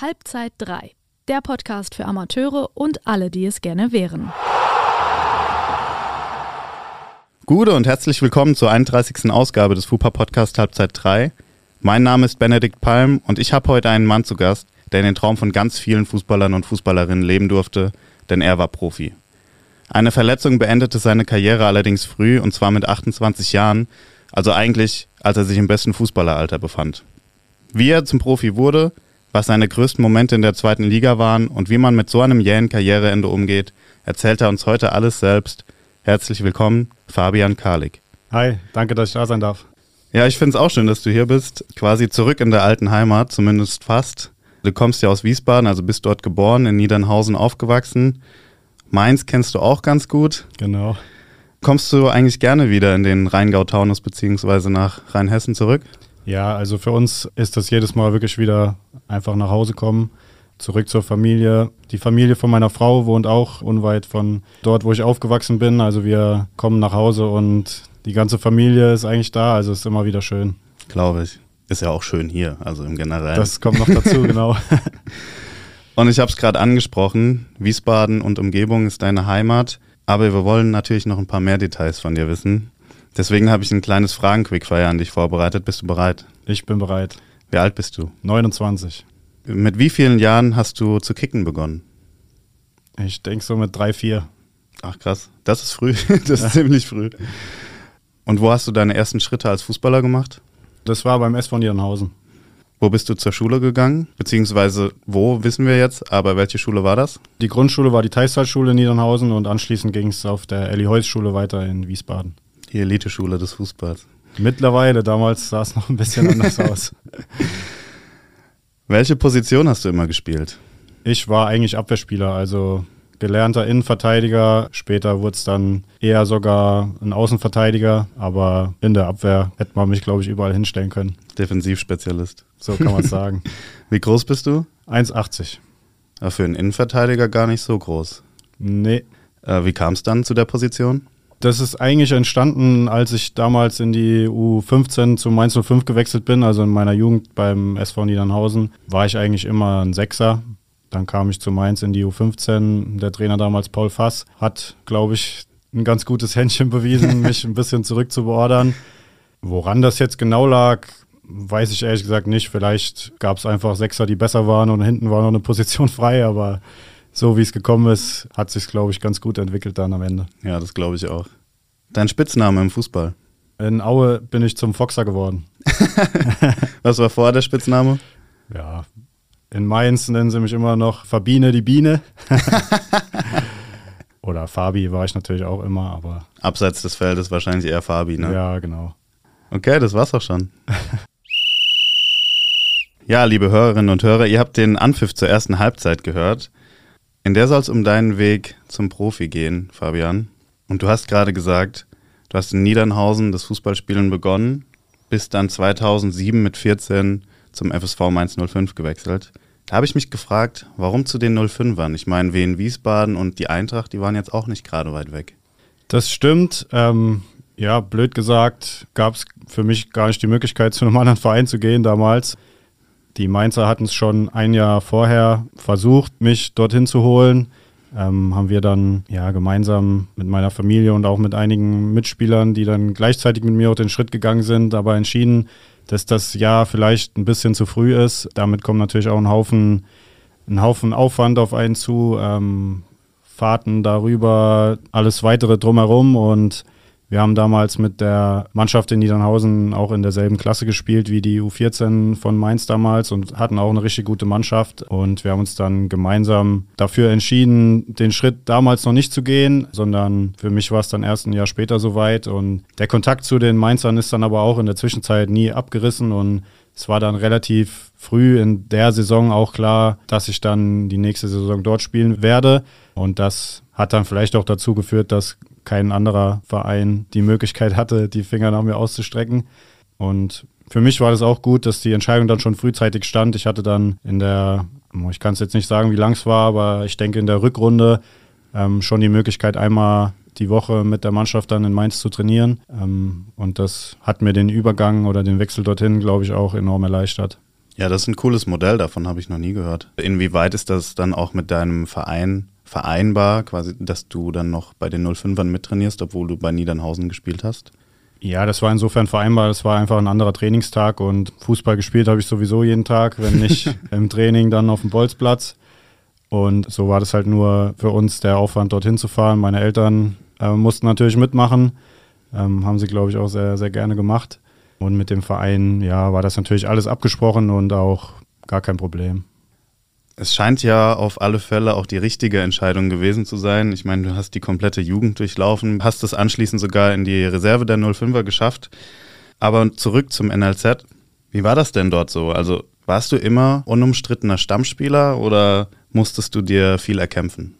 Halbzeit 3, der Podcast für Amateure und alle, die es gerne wären. Gute und herzlich willkommen zur 31. Ausgabe des FUPA Podcast Halbzeit 3. Mein Name ist Benedikt Palm und ich habe heute einen Mann zu Gast, der den Traum von ganz vielen Fußballern und Fußballerinnen leben durfte, denn er war Profi. Eine Verletzung beendete seine Karriere allerdings früh und zwar mit 28 Jahren, also eigentlich als er sich im besten Fußballeralter befand. Wie er zum Profi wurde, was seine größten Momente in der zweiten Liga waren und wie man mit so einem jähen Karriereende umgeht, erzählt er uns heute alles selbst. Herzlich willkommen, Fabian Karlik. Hi, danke, dass ich da sein darf. Ja, ich finde es auch schön, dass du hier bist. Quasi zurück in der alten Heimat, zumindest fast. Du kommst ja aus Wiesbaden, also bist dort geboren, in Niedernhausen aufgewachsen. Mainz kennst du auch ganz gut. Genau. Kommst du eigentlich gerne wieder in den Rheingau-Taunus beziehungsweise nach Rheinhessen zurück? Ja, also für uns ist das jedes Mal wirklich wieder einfach nach Hause kommen, zurück zur Familie. Die Familie von meiner Frau wohnt auch unweit von dort, wo ich aufgewachsen bin. Also wir kommen nach Hause und die ganze Familie ist eigentlich da. Also ist immer wieder schön. Glaube ich. Ist ja auch schön hier, also im Generellen. Das kommt noch dazu, genau. Und ich habe es gerade angesprochen, Wiesbaden und Umgebung ist deine Heimat. Aber wir wollen natürlich noch ein paar mehr Details von dir wissen. Deswegen habe ich ein kleines Fragen-Quickfire an dich vorbereitet. Bist du bereit? Ich bin bereit. Wie alt bist du? 29. Mit wie vielen Jahren hast du zu kicken begonnen? Ich denke so mit drei, vier. Ach krass, das ist früh. das ist ziemlich früh. Und wo hast du deine ersten Schritte als Fußballer gemacht? Das war beim SV Niedernhausen. Wo bist du zur Schule gegangen? Beziehungsweise wo wissen wir jetzt, aber welche Schule war das? Die Grundschule war die Teistalschule in Niedernhausen und anschließend ging es auf der Elli Heuss Schule weiter in Wiesbaden. Die Eliteschule des Fußballs. Mittlerweile, damals sah es noch ein bisschen anders aus. Welche Position hast du immer gespielt? Ich war eigentlich Abwehrspieler, also gelernter Innenverteidiger. Später wurde es dann eher sogar ein Außenverteidiger, aber in der Abwehr hätte man mich, glaube ich, überall hinstellen können. Defensivspezialist. So kann man es sagen. Wie groß bist du? 1,80. Ja, für einen Innenverteidiger gar nicht so groß. Nee. Äh, wie kam es dann zu der Position? Das ist eigentlich entstanden, als ich damals in die U15 zu Mainz 05 gewechselt bin, also in meiner Jugend beim SV Niedernhausen, war ich eigentlich immer ein Sechser. Dann kam ich zu Mainz in die U15. Der Trainer damals, Paul Fass, hat, glaube ich, ein ganz gutes Händchen bewiesen, mich ein bisschen zurückzubeordern. Woran das jetzt genau lag, weiß ich ehrlich gesagt nicht. Vielleicht gab es einfach Sechser, die besser waren und hinten war noch eine Position frei, aber so wie es gekommen ist, hat sich glaube ich ganz gut entwickelt dann am Ende. Ja, das glaube ich auch. Dein Spitzname im Fußball? In Aue bin ich zum Foxer geworden. Was war vorher der Spitzname? Ja, in Mainz nennen sie mich immer noch Fabine die Biene. Oder Fabi war ich natürlich auch immer, aber. Abseits des Feldes wahrscheinlich eher Fabi, ne? Ja, genau. Okay, das war's auch schon. ja, liebe Hörerinnen und Hörer, ihr habt den Anpfiff zur ersten Halbzeit gehört. In der soll es um deinen Weg zum Profi gehen, Fabian. Und du hast gerade gesagt, du hast in Niedernhausen das Fußballspielen begonnen, bist dann 2007 mit 14 zum FSV Mainz 05 gewechselt. Da habe ich mich gefragt, warum zu den 05ern? Ich meine, Wien Wiesbaden und die Eintracht, die waren jetzt auch nicht gerade weit weg. Das stimmt. Ähm, ja, blöd gesagt, gab es für mich gar nicht die Möglichkeit, zu einem anderen Verein zu gehen damals. Die Mainzer hatten es schon ein Jahr vorher versucht, mich dorthin zu holen. Ähm, haben wir dann ja gemeinsam mit meiner Familie und auch mit einigen Mitspielern, die dann gleichzeitig mit mir auch den Schritt gegangen sind, aber entschieden, dass das Jahr vielleicht ein bisschen zu früh ist. Damit kommt natürlich auch ein Haufen, ein Haufen Aufwand auf einen zu, ähm, Fahrten darüber, alles weitere drumherum und wir haben damals mit der Mannschaft in Niedernhausen auch in derselben Klasse gespielt wie die U14 von Mainz damals und hatten auch eine richtig gute Mannschaft. Und wir haben uns dann gemeinsam dafür entschieden, den Schritt damals noch nicht zu gehen, sondern für mich war es dann erst ein Jahr später soweit. Und der Kontakt zu den Mainzern ist dann aber auch in der Zwischenzeit nie abgerissen und es war dann relativ früh in der Saison auch klar, dass ich dann die nächste Saison dort spielen werde. Und das hat dann vielleicht auch dazu geführt, dass kein anderer Verein die Möglichkeit hatte, die Finger nach mir auszustrecken. Und für mich war das auch gut, dass die Entscheidung dann schon frühzeitig stand. Ich hatte dann in der, ich kann es jetzt nicht sagen, wie lang es war, aber ich denke in der Rückrunde ähm, schon die Möglichkeit, einmal die Woche mit der Mannschaft dann in Mainz zu trainieren. Ähm, und das hat mir den Übergang oder den Wechsel dorthin, glaube ich, auch enorm erleichtert. Ja, das ist ein cooles Modell, davon habe ich noch nie gehört. Inwieweit ist das dann auch mit deinem Verein vereinbar, quasi, dass du dann noch bei den 05ern mittrainierst, obwohl du bei Niedernhausen gespielt hast? Ja, das war insofern vereinbar. Das war einfach ein anderer Trainingstag und Fußball gespielt habe ich sowieso jeden Tag, wenn nicht im Training, dann auf dem Bolzplatz. Und so war das halt nur für uns der Aufwand, dorthin zu fahren. Meine Eltern äh, mussten natürlich mitmachen, ähm, haben sie, glaube ich, auch sehr, sehr gerne gemacht. Und mit dem Verein, ja, war das natürlich alles abgesprochen und auch gar kein Problem. Es scheint ja auf alle Fälle auch die richtige Entscheidung gewesen zu sein. Ich meine, du hast die komplette Jugend durchlaufen, hast es anschließend sogar in die Reserve der 05er geschafft. Aber zurück zum NLZ. Wie war das denn dort so? Also warst du immer unumstrittener Stammspieler oder musstest du dir viel erkämpfen?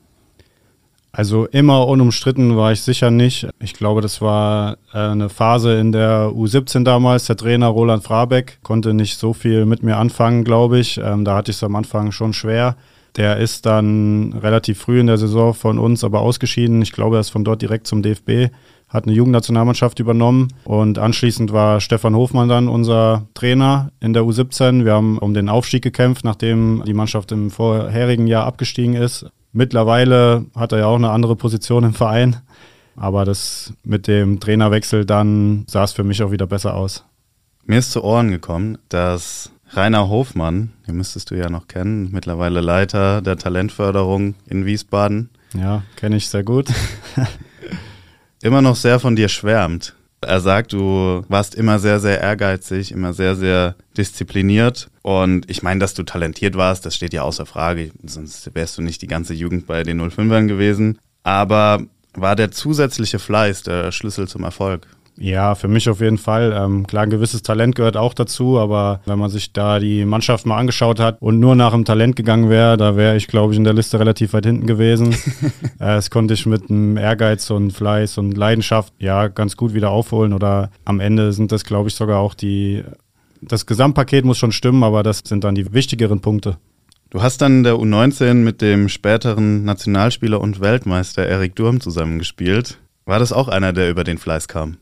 Also immer unumstritten war ich sicher nicht. Ich glaube, das war äh, eine Phase in der U17 damals. Der Trainer Roland Frabeck konnte nicht so viel mit mir anfangen, glaube ich. Ähm, da hatte ich es am Anfang schon schwer. Der ist dann relativ früh in der Saison von uns aber ausgeschieden. Ich glaube, er ist von dort direkt zum DFB, hat eine Jugendnationalmannschaft übernommen und anschließend war Stefan Hofmann dann unser Trainer in der U17. Wir haben um den Aufstieg gekämpft, nachdem die Mannschaft im vorherigen Jahr abgestiegen ist. Mittlerweile hat er ja auch eine andere Position im Verein. Aber das mit dem Trainerwechsel dann sah es für mich auch wieder besser aus. Mir ist zu Ohren gekommen, dass Rainer Hofmann, den müsstest du ja noch kennen, mittlerweile Leiter der Talentförderung in Wiesbaden. Ja, kenne ich sehr gut. immer noch sehr von dir schwärmt. Er sagt, du warst immer sehr, sehr ehrgeizig, immer sehr, sehr diszipliniert. Und ich meine, dass du talentiert warst, das steht ja außer Frage. Sonst wärst du nicht die ganze Jugend bei den 05ern gewesen. Aber war der zusätzliche Fleiß der Schlüssel zum Erfolg? Ja, für mich auf jeden Fall. Ähm, klar, ein gewisses Talent gehört auch dazu, aber wenn man sich da die Mannschaft mal angeschaut hat und nur nach dem Talent gegangen wäre, da wäre ich, glaube ich, in der Liste relativ weit hinten gewesen. äh, das konnte ich mit einem Ehrgeiz und Fleiß und Leidenschaft ja ganz gut wieder aufholen oder am Ende sind das, glaube ich, sogar auch die, das Gesamtpaket muss schon stimmen, aber das sind dann die wichtigeren Punkte. Du hast dann in der U19 mit dem späteren Nationalspieler und Weltmeister Erik Durm zusammengespielt. War das auch einer, der über den Fleiß kam?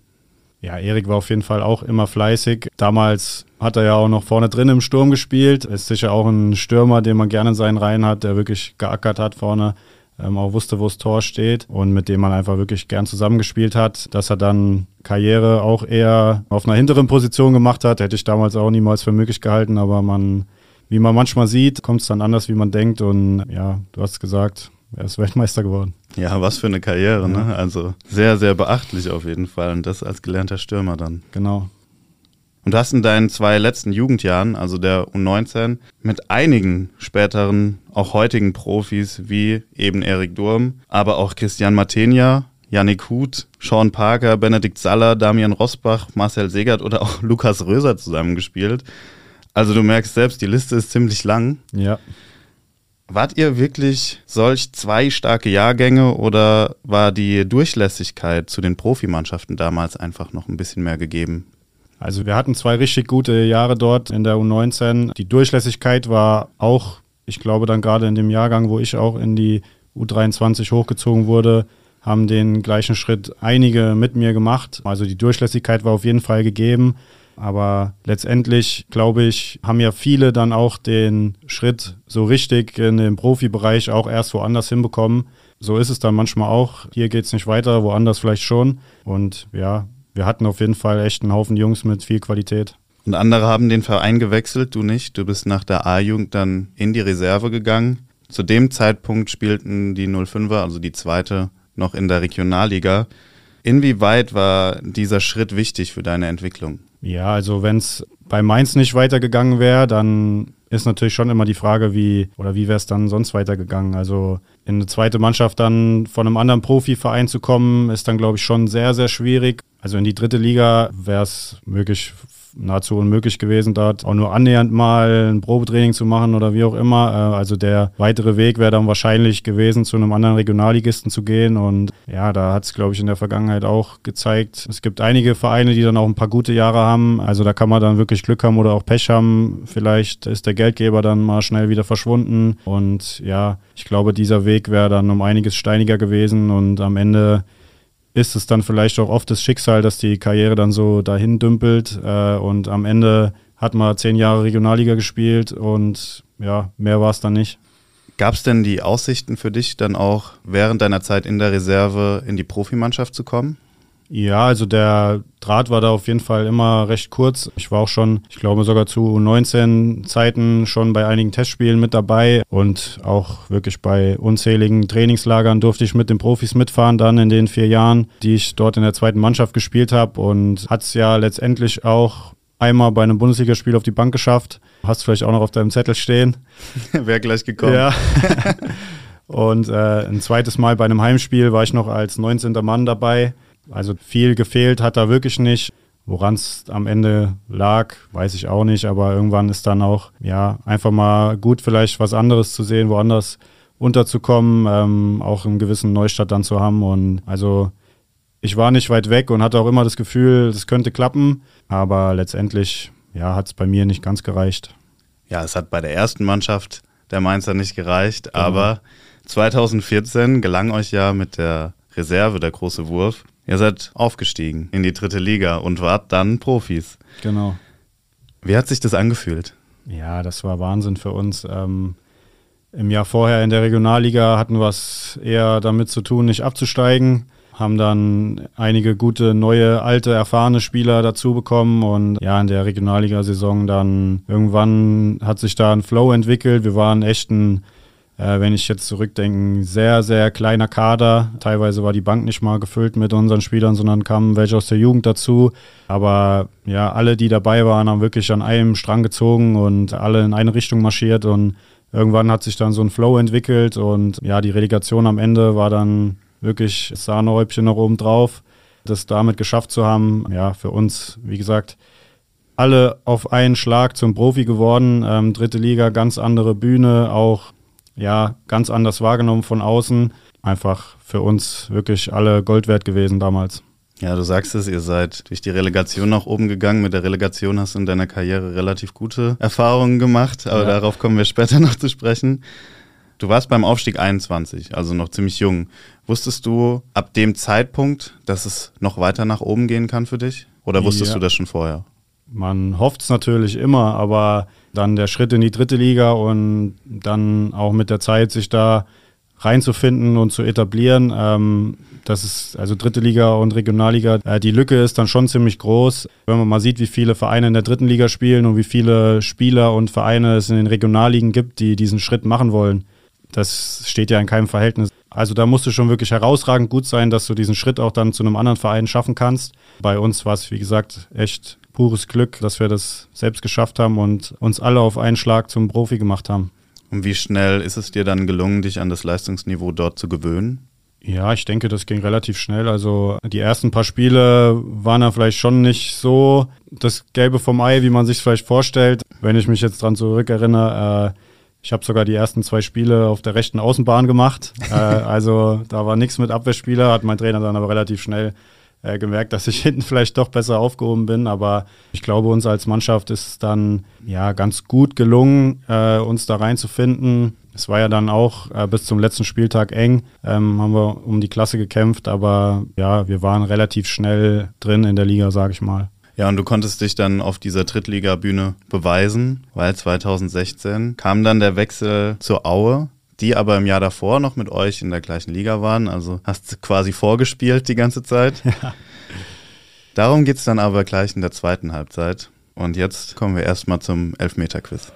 Ja, Erik war auf jeden Fall auch immer fleißig. Damals hat er ja auch noch vorne drin im Sturm gespielt. Ist sicher auch ein Stürmer, den man gerne in seinen Reihen hat, der wirklich geackert hat vorne, ähm, auch wusste, wo das Tor steht und mit dem man einfach wirklich gern zusammengespielt hat. Dass er dann Karriere auch eher auf einer hinteren Position gemacht hat, hätte ich damals auch niemals für möglich gehalten, aber man, wie man manchmal sieht, kommt es dann anders, wie man denkt und ja, du hast gesagt, er ist Weltmeister geworden. Ja, was für eine Karriere, ne? Also sehr, sehr beachtlich auf jeden Fall. Und das als gelernter Stürmer dann. Genau. Und du hast in deinen zwei letzten Jugendjahren, also der U19, mit einigen späteren, auch heutigen Profis wie eben Erik Durm, aber auch Christian Matenia, Yannick Huth, Sean Parker, Benedikt Saller, Damian Rosbach, Marcel Segert oder auch Lukas Röser zusammengespielt. Also du merkst selbst, die Liste ist ziemlich lang. Ja. Wart ihr wirklich solch zwei starke Jahrgänge oder war die Durchlässigkeit zu den Profimannschaften damals einfach noch ein bisschen mehr gegeben? Also wir hatten zwei richtig gute Jahre dort in der U19. Die Durchlässigkeit war auch, ich glaube dann gerade in dem Jahrgang, wo ich auch in die U23 hochgezogen wurde, haben den gleichen Schritt einige mit mir gemacht. Also die Durchlässigkeit war auf jeden Fall gegeben. Aber letztendlich, glaube ich, haben ja viele dann auch den Schritt so richtig in den Profibereich auch erst woanders hinbekommen. So ist es dann manchmal auch. Hier geht es nicht weiter, woanders vielleicht schon. Und ja, wir hatten auf jeden Fall echt einen Haufen Jungs mit viel Qualität. Und andere haben den Verein gewechselt, du nicht. Du bist nach der A-Jugend dann in die Reserve gegangen. Zu dem Zeitpunkt spielten die 05er, also die zweite, noch in der Regionalliga. Inwieweit war dieser Schritt wichtig für deine Entwicklung? Ja, also wenn es bei Mainz nicht weitergegangen wäre, dann ist natürlich schon immer die Frage, wie oder wie wäre es dann sonst weitergegangen. Also in eine zweite Mannschaft dann von einem anderen Profiverein zu kommen, ist dann, glaube ich, schon sehr, sehr schwierig. Also in die dritte Liga wäre es möglich nahezu unmöglich gewesen, dort auch nur annähernd mal ein Probetraining zu machen oder wie auch immer. Äh, also der weitere Weg wäre dann wahrscheinlich gewesen, zu einem anderen Regionalligisten zu gehen. Und ja, da hat es, glaube ich, in der Vergangenheit auch gezeigt. Es gibt einige Vereine, die dann auch ein paar gute Jahre haben. Also da kann man dann wirklich Glück haben oder auch Pech haben. Vielleicht ist der Geldgeber dann mal schnell wieder verschwunden. Und ja, ich glaube, dieser Weg wäre dann um einiges steiniger gewesen und am Ende ist es dann vielleicht auch oft das Schicksal, dass die Karriere dann so dahin dümpelt äh, und am Ende hat mal zehn Jahre Regionalliga gespielt und ja, mehr war es dann nicht. Gab es denn die Aussichten für dich dann auch während deiner Zeit in der Reserve in die Profimannschaft zu kommen? Ja, also der Draht war da auf jeden Fall immer recht kurz. Ich war auch schon, ich glaube sogar zu 19 Zeiten schon bei einigen Testspielen mit dabei und auch wirklich bei unzähligen Trainingslagern durfte ich mit den Profis mitfahren dann in den vier Jahren, die ich dort in der zweiten Mannschaft gespielt habe und hat es ja letztendlich auch einmal bei einem Bundesligaspiel auf die Bank geschafft. Hast vielleicht auch noch auf deinem Zettel stehen. Wäre gleich gekommen. Ja. und äh, ein zweites Mal bei einem Heimspiel war ich noch als 19. Mann dabei. Also viel gefehlt hat da wirklich nicht. Woran es am Ende lag, weiß ich auch nicht, aber irgendwann ist dann auch, ja, einfach mal gut, vielleicht was anderes zu sehen, woanders unterzukommen, ähm, auch einen gewissen Neustart dann zu haben. Und also ich war nicht weit weg und hatte auch immer das Gefühl, es könnte klappen, aber letztendlich, ja, hat es bei mir nicht ganz gereicht. Ja, es hat bei der ersten Mannschaft der Mainzer nicht gereicht, genau. aber 2014 gelang euch ja mit der Reserve der große Wurf. Ihr seid aufgestiegen in die dritte Liga und wart dann Profis. Genau. Wie hat sich das angefühlt? Ja, das war Wahnsinn für uns. Ähm, Im Jahr vorher in der Regionalliga hatten wir es eher damit zu tun, nicht abzusteigen. Haben dann einige gute, neue, alte, erfahrene Spieler dazu bekommen. Und ja, in der Regionalliga-Saison dann irgendwann hat sich da ein Flow entwickelt. Wir waren echt ein äh, wenn ich jetzt zurückdenke, sehr, sehr kleiner Kader. Teilweise war die Bank nicht mal gefüllt mit unseren Spielern, sondern kamen welche aus der Jugend dazu. Aber ja, alle, die dabei waren, haben wirklich an einem Strang gezogen und alle in eine Richtung marschiert und irgendwann hat sich dann so ein Flow entwickelt und ja, die Relegation am Ende war dann wirklich Sahnehäubchen noch oben drauf. Das damit geschafft zu haben, ja, für uns, wie gesagt, alle auf einen Schlag zum Profi geworden. Ähm, dritte Liga, ganz andere Bühne, auch ja, ganz anders wahrgenommen von außen. Einfach für uns wirklich alle Gold wert gewesen damals. Ja, du sagst es, ihr seid durch die Relegation nach oben gegangen. Mit der Relegation hast du in deiner Karriere relativ gute Erfahrungen gemacht, aber ja. darauf kommen wir später noch zu sprechen. Du warst beim Aufstieg 21, also noch ziemlich jung. Wusstest du ab dem Zeitpunkt, dass es noch weiter nach oben gehen kann für dich? Oder wusstest ja. du das schon vorher? Man hofft es natürlich immer, aber dann der Schritt in die dritte Liga und dann auch mit der Zeit sich da reinzufinden und zu etablieren. Ähm, das ist also dritte Liga und Regionalliga. Äh, die Lücke ist dann schon ziemlich groß. Wenn man mal sieht, wie viele Vereine in der dritten Liga spielen und wie viele Spieler und Vereine es in den Regionalligen gibt, die diesen Schritt machen wollen. Das steht ja in keinem Verhältnis. Also da musst du schon wirklich herausragend gut sein, dass du diesen Schritt auch dann zu einem anderen Verein schaffen kannst. Bei uns war es, wie gesagt, echt pures Glück, dass wir das selbst geschafft haben und uns alle auf einen Schlag zum Profi gemacht haben. Und wie schnell ist es dir dann gelungen, dich an das Leistungsniveau dort zu gewöhnen? Ja, ich denke, das ging relativ schnell. Also die ersten paar Spiele waren da vielleicht schon nicht so das Gelbe vom Ei, wie man sich vielleicht vorstellt. Wenn ich mich jetzt dran zurückerinnere, äh, ich habe sogar die ersten zwei Spiele auf der rechten Außenbahn gemacht. äh, also da war nichts mit Abwehrspieler, hat mein Trainer dann aber relativ schnell äh, gemerkt, dass ich hinten vielleicht doch besser aufgehoben bin. Aber ich glaube, uns als Mannschaft ist es dann ja ganz gut gelungen, äh, uns da reinzufinden. Es war ja dann auch äh, bis zum letzten Spieltag eng, ähm, haben wir um die Klasse gekämpft, aber ja, wir waren relativ schnell drin in der Liga, sage ich mal. Ja, und du konntest dich dann auf dieser Drittliga-Bühne beweisen, weil 2016 kam dann der Wechsel zur Aue die aber im Jahr davor noch mit euch in der gleichen Liga waren. Also hast du quasi vorgespielt die ganze Zeit. Ja. Darum geht es dann aber gleich in der zweiten Halbzeit. Und jetzt kommen wir erstmal zum Elfmeter-Quiz.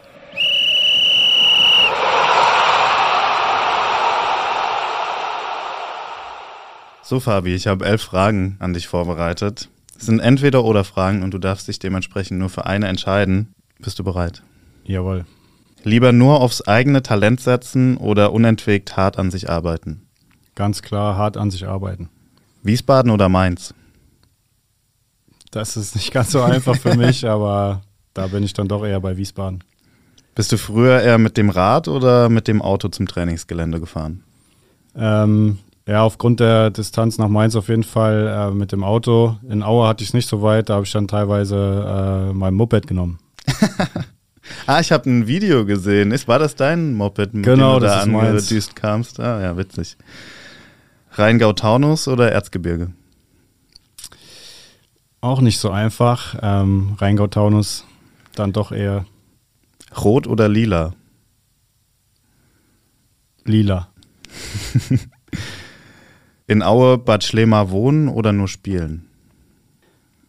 So, Fabi, ich habe elf Fragen an dich vorbereitet. Es sind entweder oder Fragen und du darfst dich dementsprechend nur für eine entscheiden. Bist du bereit? Jawohl. Lieber nur aufs eigene Talent setzen oder unentwegt hart an sich arbeiten? Ganz klar, hart an sich arbeiten. Wiesbaden oder Mainz? Das ist nicht ganz so einfach für mich, aber da bin ich dann doch eher bei Wiesbaden. Bist du früher eher mit dem Rad oder mit dem Auto zum Trainingsgelände gefahren? Ähm, ja, aufgrund der Distanz nach Mainz auf jeden Fall äh, mit dem Auto. In Aue hatte ich es nicht so weit, da habe ich dann teilweise äh, mein Moped genommen. Ah, ich habe ein Video gesehen. Ist, war das dein Moped, mit genau, dem du da angedüst kamst? Ah, ja, witzig. Rheingau-Taunus oder Erzgebirge? Auch nicht so einfach. Ähm, Rheingau-Taunus. dann doch eher Rot oder lila? lila. In Aue Bad Schlema wohnen oder nur spielen?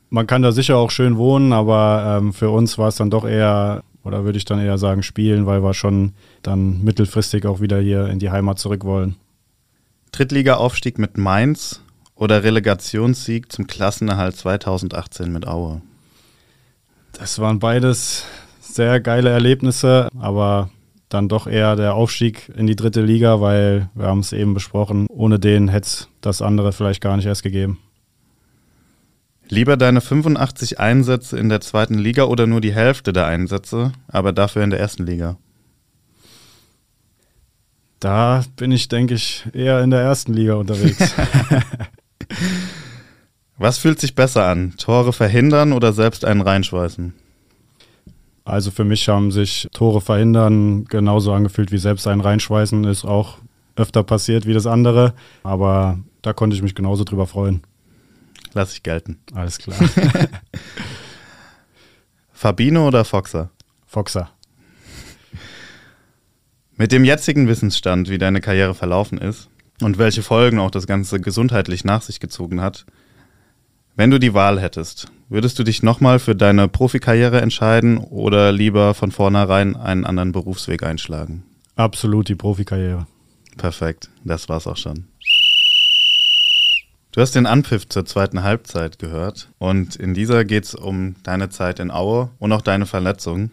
Man kann da sicher auch schön wohnen, aber ähm, für uns war es dann doch eher, oder würde ich dann eher sagen, spielen, weil wir schon dann mittelfristig auch wieder hier in die Heimat zurück wollen. Drittliga-Aufstieg mit Mainz oder Relegationssieg zum Klassenerhalt 2018 mit Aue? Das waren beides sehr geile Erlebnisse, aber dann doch eher der Aufstieg in die dritte Liga, weil wir haben es eben besprochen, ohne den hätte es das andere vielleicht gar nicht erst gegeben. Lieber deine 85 Einsätze in der zweiten Liga oder nur die Hälfte der Einsätze, aber dafür in der ersten Liga? Da bin ich, denke ich, eher in der ersten Liga unterwegs. Was fühlt sich besser an? Tore verhindern oder selbst einen reinschweißen? Also für mich haben sich Tore verhindern genauso angefühlt wie selbst einen reinschweißen. Ist auch öfter passiert wie das andere. Aber da konnte ich mich genauso drüber freuen. Lass ich gelten. Alles klar. Fabino oder Foxer? Foxer. Mit dem jetzigen Wissensstand, wie deine Karriere verlaufen ist und welche Folgen auch das Ganze gesundheitlich nach sich gezogen hat, wenn du die Wahl hättest, würdest du dich nochmal für deine Profikarriere entscheiden oder lieber von vornherein einen anderen Berufsweg einschlagen? Absolut die Profikarriere. Perfekt, das war's auch schon. Du hast den Anpfiff zur zweiten Halbzeit gehört und in dieser geht's um deine Zeit in Aue und auch deine Verletzung.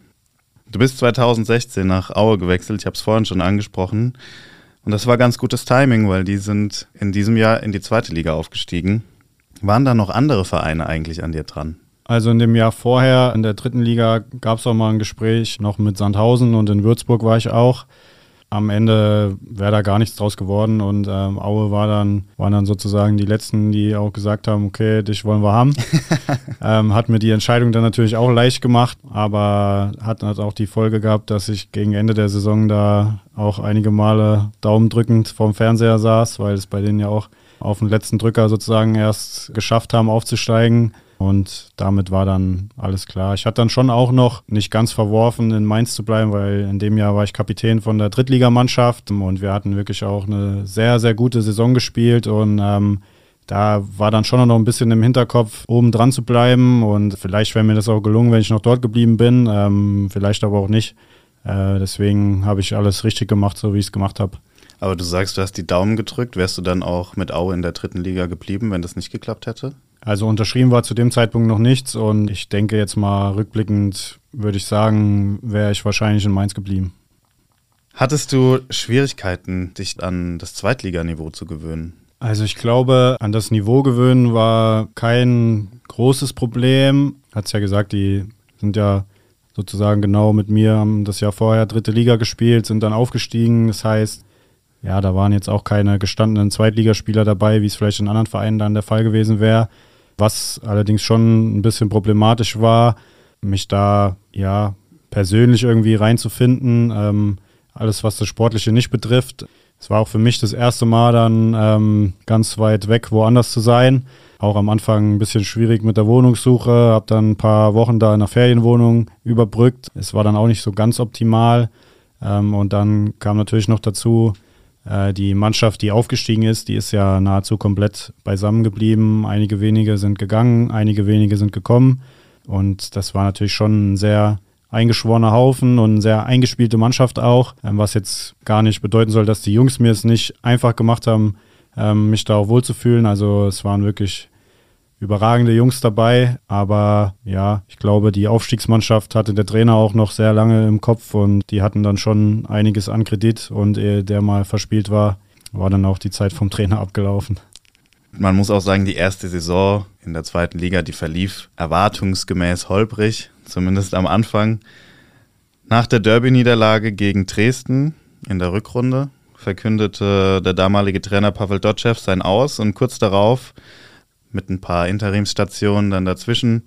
Du bist 2016 nach Aue gewechselt, ich habe es vorhin schon angesprochen. Und das war ganz gutes Timing, weil die sind in diesem Jahr in die zweite Liga aufgestiegen. Waren da noch andere Vereine eigentlich an dir dran? Also in dem Jahr vorher in der dritten Liga gab es auch mal ein Gespräch noch mit Sandhausen und in Würzburg war ich auch. Am Ende wäre da gar nichts draus geworden und ähm, Aue war dann, waren dann sozusagen die letzten, die auch gesagt haben, okay, dich wollen wir haben. ähm, hat mir die Entscheidung dann natürlich auch leicht gemacht, aber hat, hat auch die Folge gehabt, dass ich gegen Ende der Saison da auch einige Male daumendrückend vorm Fernseher saß, weil es bei denen ja auch auf den letzten Drücker sozusagen erst geschafft haben, aufzusteigen. Und damit war dann alles klar. Ich hatte dann schon auch noch nicht ganz verworfen, in Mainz zu bleiben, weil in dem Jahr war ich Kapitän von der Drittligamannschaft und wir hatten wirklich auch eine sehr, sehr gute Saison gespielt und ähm, da war dann schon noch ein bisschen im Hinterkopf, oben dran zu bleiben und vielleicht wäre mir das auch gelungen, wenn ich noch dort geblieben bin, ähm, vielleicht aber auch nicht. Äh, deswegen habe ich alles richtig gemacht, so wie ich es gemacht habe. Aber du sagst, du hast die Daumen gedrückt. Wärst du dann auch mit Aue in der dritten Liga geblieben, wenn das nicht geklappt hätte? Also unterschrieben war zu dem Zeitpunkt noch nichts und ich denke jetzt mal rückblickend würde ich sagen, wäre ich wahrscheinlich in Mainz geblieben. Hattest du Schwierigkeiten, dich an das Zweitliganiveau zu gewöhnen? Also ich glaube, an das Niveau gewöhnen war kein großes Problem. Hat es ja gesagt, die sind ja sozusagen genau mit mir, haben das Jahr vorher dritte Liga gespielt, sind dann aufgestiegen. Das heißt, ja, da waren jetzt auch keine gestandenen Zweitligaspieler dabei, wie es vielleicht in anderen Vereinen dann der Fall gewesen wäre. Was allerdings schon ein bisschen problematisch war, mich da ja persönlich irgendwie reinzufinden. Ähm, alles, was das Sportliche nicht betrifft. Es war auch für mich das erste Mal dann ähm, ganz weit weg, woanders zu sein. Auch am Anfang ein bisschen schwierig mit der Wohnungssuche, habe dann ein paar Wochen da in der Ferienwohnung überbrückt. Es war dann auch nicht so ganz optimal. Ähm, und dann kam natürlich noch dazu, die Mannschaft, die aufgestiegen ist, die ist ja nahezu komplett beisammen geblieben. Einige wenige sind gegangen, einige wenige sind gekommen. Und das war natürlich schon ein sehr eingeschworener Haufen und eine sehr eingespielte Mannschaft auch, ähm, was jetzt gar nicht bedeuten soll, dass die Jungs mir es nicht einfach gemacht haben, ähm, mich da auch wohlzufühlen. Also es waren wirklich überragende Jungs dabei, aber ja, ich glaube, die Aufstiegsmannschaft hatte der Trainer auch noch sehr lange im Kopf und die hatten dann schon einiges an Kredit und ehe der mal verspielt war, war dann auch die Zeit vom Trainer abgelaufen. Man muss auch sagen, die erste Saison in der zweiten Liga, die verlief erwartungsgemäß holprig, zumindest am Anfang. Nach der Derby-Niederlage gegen Dresden in der Rückrunde verkündete der damalige Trainer Pavel Dotschew sein Aus und kurz darauf mit ein paar Interimsstationen dann dazwischen,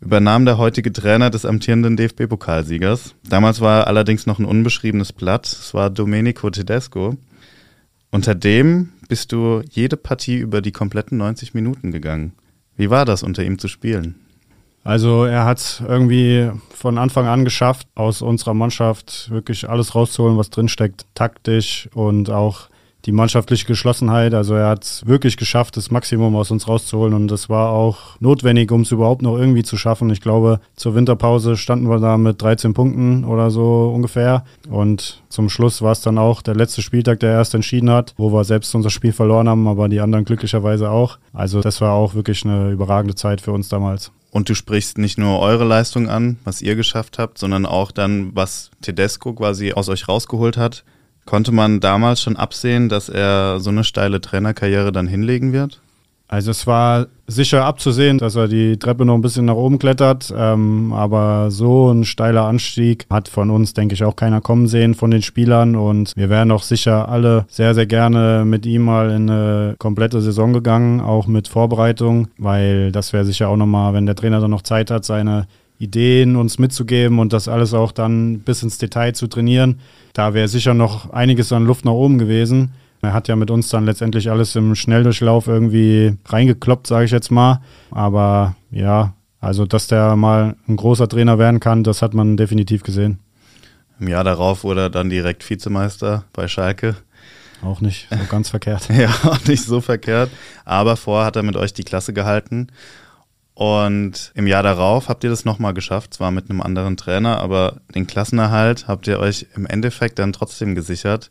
übernahm der heutige Trainer des amtierenden DFB-Pokalsiegers. Damals war er allerdings noch ein unbeschriebenes Blatt. Es war Domenico Tedesco. Unter dem bist du jede Partie über die kompletten 90 Minuten gegangen. Wie war das, unter ihm zu spielen? Also er hat irgendwie von Anfang an geschafft, aus unserer Mannschaft wirklich alles rauszuholen, was drinsteckt, taktisch und auch die mannschaftliche Geschlossenheit. Also er hat es wirklich geschafft, das Maximum aus uns rauszuholen und das war auch notwendig, um es überhaupt noch irgendwie zu schaffen. Ich glaube, zur Winterpause standen wir da mit 13 Punkten oder so ungefähr und zum Schluss war es dann auch der letzte Spieltag, der erst entschieden hat, wo wir selbst unser Spiel verloren haben, aber die anderen glücklicherweise auch. Also das war auch wirklich eine überragende Zeit für uns damals. Und du sprichst nicht nur eure Leistung an, was ihr geschafft habt, sondern auch dann, was Tedesco quasi aus euch rausgeholt hat. Konnte man damals schon absehen, dass er so eine steile Trainerkarriere dann hinlegen wird? Also es war sicher abzusehen, dass er die Treppe noch ein bisschen nach oben klettert, ähm, aber so ein steiler Anstieg hat von uns, denke ich, auch keiner kommen sehen von den Spielern und wir wären auch sicher alle sehr, sehr gerne mit ihm mal in eine komplette Saison gegangen, auch mit Vorbereitung, weil das wäre sicher auch nochmal, wenn der Trainer dann noch Zeit hat, seine Ideen uns mitzugeben und das alles auch dann bis ins Detail zu trainieren. Da wäre sicher noch einiges an Luft nach oben gewesen. Er hat ja mit uns dann letztendlich alles im Schnelldurchlauf irgendwie reingekloppt, sage ich jetzt mal. Aber ja, also dass der mal ein großer Trainer werden kann, das hat man definitiv gesehen. Im Jahr darauf wurde er dann direkt Vizemeister bei Schalke. Auch nicht so ganz verkehrt. ja, auch nicht so verkehrt. Aber vorher hat er mit euch die Klasse gehalten. Und im Jahr darauf habt ihr das nochmal geschafft, zwar mit einem anderen Trainer, aber den Klassenerhalt habt ihr euch im Endeffekt dann trotzdem gesichert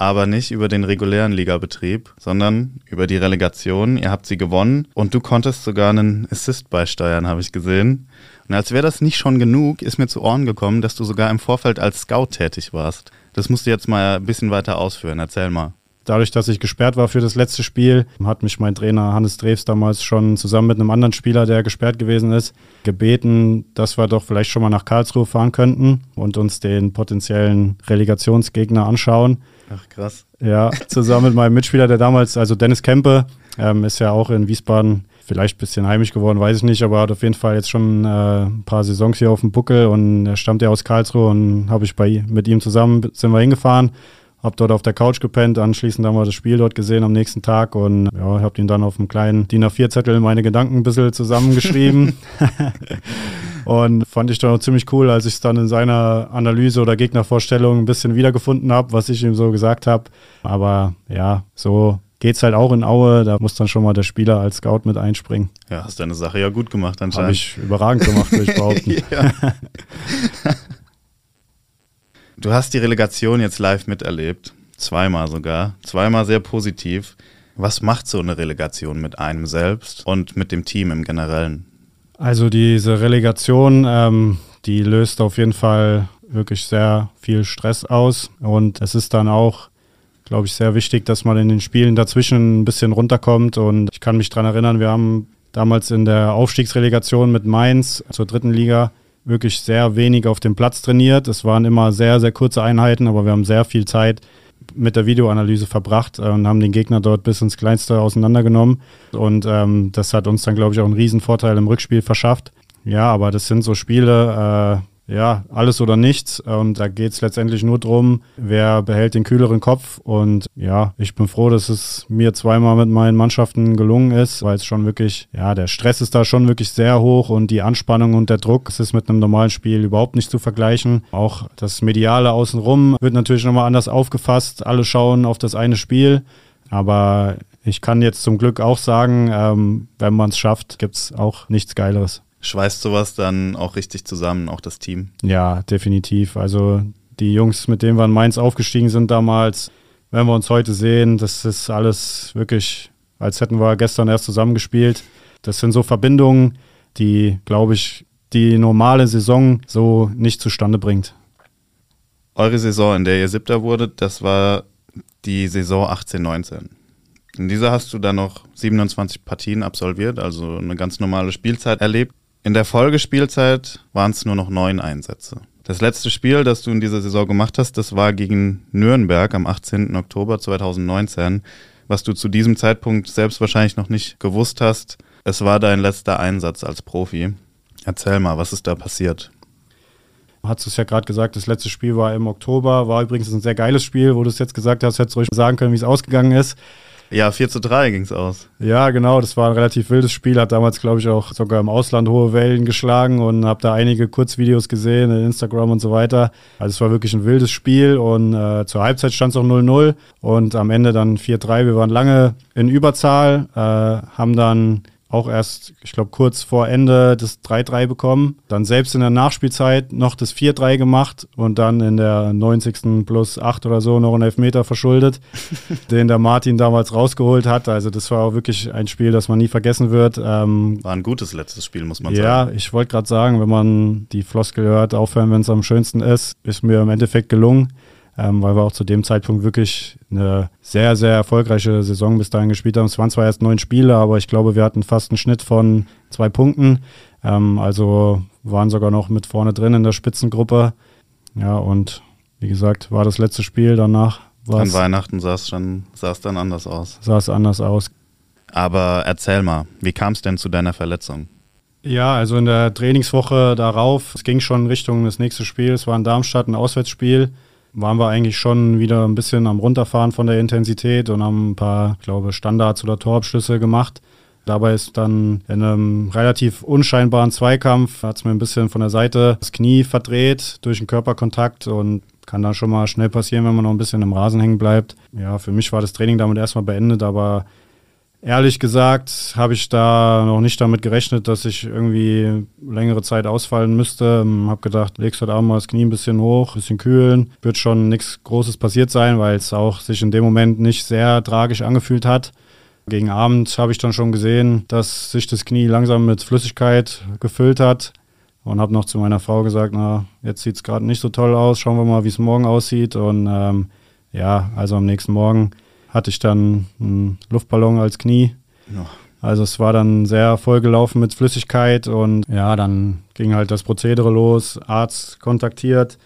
aber nicht über den regulären Ligabetrieb, sondern über die Relegation. Ihr habt sie gewonnen und du konntest sogar einen Assist beisteuern, habe ich gesehen. Und als wäre das nicht schon genug, ist mir zu Ohren gekommen, dass du sogar im Vorfeld als Scout tätig warst. Das musst du jetzt mal ein bisschen weiter ausführen. Erzähl mal. Dadurch, dass ich gesperrt war für das letzte Spiel, hat mich mein Trainer Hannes Drews damals schon zusammen mit einem anderen Spieler, der gesperrt gewesen ist, gebeten, dass wir doch vielleicht schon mal nach Karlsruhe fahren könnten und uns den potenziellen Relegationsgegner anschauen. Ach krass. Ja, zusammen mit meinem Mitspieler, der damals, also Dennis Kempe, ähm, ist ja auch in Wiesbaden vielleicht ein bisschen heimisch geworden, weiß ich nicht, aber hat auf jeden Fall jetzt schon äh, ein paar Saisons hier auf dem Buckel und er stammt ja aus Karlsruhe und habe ich bei mit ihm zusammen sind wir hingefahren, habe dort auf der Couch gepennt, anschließend haben wir das Spiel dort gesehen am nächsten Tag und ja, habe ihn dann auf einem kleinen DIN A4-Zettel meine Gedanken ein bisschen zusammengeschrieben. Und fand ich dann auch ziemlich cool, als ich es dann in seiner Analyse oder Gegnervorstellung ein bisschen wiedergefunden habe, was ich ihm so gesagt habe. Aber ja, so geht es halt auch in Aue. Da muss dann schon mal der Spieler als Scout mit einspringen. Ja, hast deine Sache ja gut gemacht anscheinend. Habe ich überragend gemacht, würde ich behaupten. Du hast die Relegation jetzt live miterlebt. Zweimal sogar. Zweimal sehr positiv. Was macht so eine Relegation mit einem selbst und mit dem Team im Generellen? Also diese Relegation, ähm, die löst auf jeden Fall wirklich sehr viel Stress aus. Und es ist dann auch, glaube ich, sehr wichtig, dass man in den Spielen dazwischen ein bisschen runterkommt. Und ich kann mich daran erinnern, wir haben damals in der Aufstiegsrelegation mit Mainz zur dritten Liga wirklich sehr wenig auf dem Platz trainiert. Es waren immer sehr, sehr kurze Einheiten, aber wir haben sehr viel Zeit mit der Videoanalyse verbracht äh, und haben den Gegner dort bis ins Kleinste auseinandergenommen. Und ähm, das hat uns dann, glaube ich, auch einen riesen Vorteil im Rückspiel verschafft. Ja, aber das sind so Spiele, äh, ja, alles oder nichts. Und da geht es letztendlich nur darum, wer behält den kühleren Kopf. Und ja, ich bin froh, dass es mir zweimal mit meinen Mannschaften gelungen ist, weil es schon wirklich, ja, der Stress ist da schon wirklich sehr hoch und die Anspannung und der Druck, es ist mit einem normalen Spiel überhaupt nicht zu vergleichen. Auch das Mediale außenrum wird natürlich nochmal anders aufgefasst. Alle schauen auf das eine Spiel. Aber ich kann jetzt zum Glück auch sagen, ähm, wenn man es schafft, gibt es auch nichts Geileres schweißt sowas dann auch richtig zusammen, auch das Team. Ja, definitiv. Also die Jungs, mit denen wir in Mainz aufgestiegen sind damals, wenn wir uns heute sehen, das ist alles wirklich, als hätten wir gestern erst zusammengespielt. Das sind so Verbindungen, die, glaube ich, die normale Saison so nicht zustande bringt. Eure Saison, in der ihr Siebter wurdet, das war die Saison 18-19. In dieser hast du dann noch 27 Partien absolviert, also eine ganz normale Spielzeit erlebt. In der Folgespielzeit waren es nur noch neun Einsätze. Das letzte Spiel, das du in dieser Saison gemacht hast, das war gegen Nürnberg am 18. Oktober 2019. Was du zu diesem Zeitpunkt selbst wahrscheinlich noch nicht gewusst hast, es war dein letzter Einsatz als Profi. Erzähl mal, was ist da passiert? Hast es ja gerade gesagt, das letzte Spiel war im Oktober, war übrigens ein sehr geiles Spiel, wo du es jetzt gesagt hast, hättest du ruhig sagen können, wie es ausgegangen ist. Ja, 4 zu 3 ging es aus. Ja, genau, das war ein relativ wildes Spiel. Hat damals, glaube ich, auch sogar im Ausland hohe Wellen geschlagen und habe da einige Kurzvideos gesehen in Instagram und so weiter. Also es war wirklich ein wildes Spiel und äh, zur Halbzeit stand es auch 0-0 und am Ende dann 4-3. Wir waren lange in Überzahl, äh, haben dann auch erst, ich glaube, kurz vor Ende das 3-3 bekommen. Dann selbst in der Nachspielzeit noch das 4-3 gemacht und dann in der 90. plus 8 oder so noch einen Elfmeter verschuldet, den der Martin damals rausgeholt hat. Also das war auch wirklich ein Spiel, das man nie vergessen wird. Ähm, war ein gutes letztes Spiel, muss man ja, sagen. Ja, ich wollte gerade sagen, wenn man die Floskel hört, aufhören, wenn es am schönsten ist, ist mir im Endeffekt gelungen ähm, weil wir auch zu dem Zeitpunkt wirklich eine sehr, sehr erfolgreiche Saison bis dahin gespielt haben. Es waren zwar erst neun Spiele, aber ich glaube, wir hatten fast einen Schnitt von zwei Punkten. Ähm, also waren sogar noch mit vorne drin in der Spitzengruppe. Ja, und wie gesagt, war das letzte Spiel. Danach An Weihnachten sah es schon, sah es dann anders aus. Sah es anders aus. Aber erzähl mal, wie kam es denn zu deiner Verletzung? Ja, also in der Trainingswoche darauf, es ging schon Richtung das nächste Spiel. Es war in Darmstadt ein Auswärtsspiel waren wir eigentlich schon wieder ein bisschen am Runterfahren von der Intensität und haben ein paar, glaube, Standards oder Torabschlüsse gemacht. Dabei ist dann in einem relativ unscheinbaren Zweikampf, hat es mir ein bisschen von der Seite das Knie verdreht durch den Körperkontakt und kann dann schon mal schnell passieren, wenn man noch ein bisschen im Rasen hängen bleibt. Ja, für mich war das Training damit erstmal beendet, aber Ehrlich gesagt habe ich da noch nicht damit gerechnet, dass ich irgendwie längere Zeit ausfallen müsste. Ähm, habe gedacht, legst heute Abend mal das Knie ein bisschen hoch, ein bisschen kühlen. Wird schon nichts Großes passiert sein, weil es auch sich in dem Moment nicht sehr tragisch angefühlt hat. Gegen Abend habe ich dann schon gesehen, dass sich das Knie langsam mit Flüssigkeit gefüllt hat. Und habe noch zu meiner Frau gesagt, na, jetzt sieht es gerade nicht so toll aus, schauen wir mal, wie es morgen aussieht. Und ähm, ja, also am nächsten Morgen hatte ich dann einen Luftballon als Knie. Ja. Also es war dann sehr vollgelaufen mit Flüssigkeit und ja, dann ging halt das Prozedere los, Arzt kontaktiert,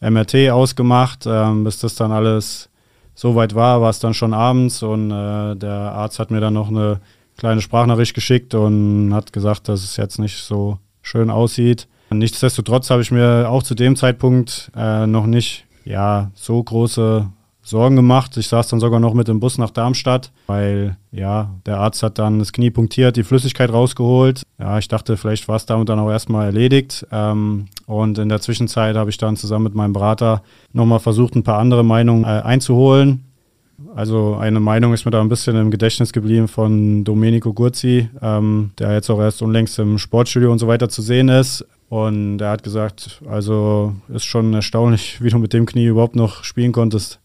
MRT ausgemacht, ähm, bis das dann alles so weit war, war es dann schon abends und äh, der Arzt hat mir dann noch eine kleine Sprachnachricht geschickt und hat gesagt, dass es jetzt nicht so schön aussieht. Nichtsdestotrotz habe ich mir auch zu dem Zeitpunkt äh, noch nicht ja, so große Sorgen gemacht. Ich saß dann sogar noch mit dem Bus nach Darmstadt, weil ja, der Arzt hat dann das Knie punktiert, die Flüssigkeit rausgeholt. Ja, ich dachte, vielleicht war es damit dann auch erstmal erledigt. Ähm, und in der Zwischenzeit habe ich dann zusammen mit meinem Berater nochmal versucht, ein paar andere Meinungen äh, einzuholen. Also eine Meinung ist mir da ein bisschen im Gedächtnis geblieben von Domenico Gurzi, ähm, der jetzt auch erst unlängst im Sportstudio und so weiter zu sehen ist. Und er hat gesagt, also ist schon erstaunlich, wie du mit dem Knie überhaupt noch spielen konntest.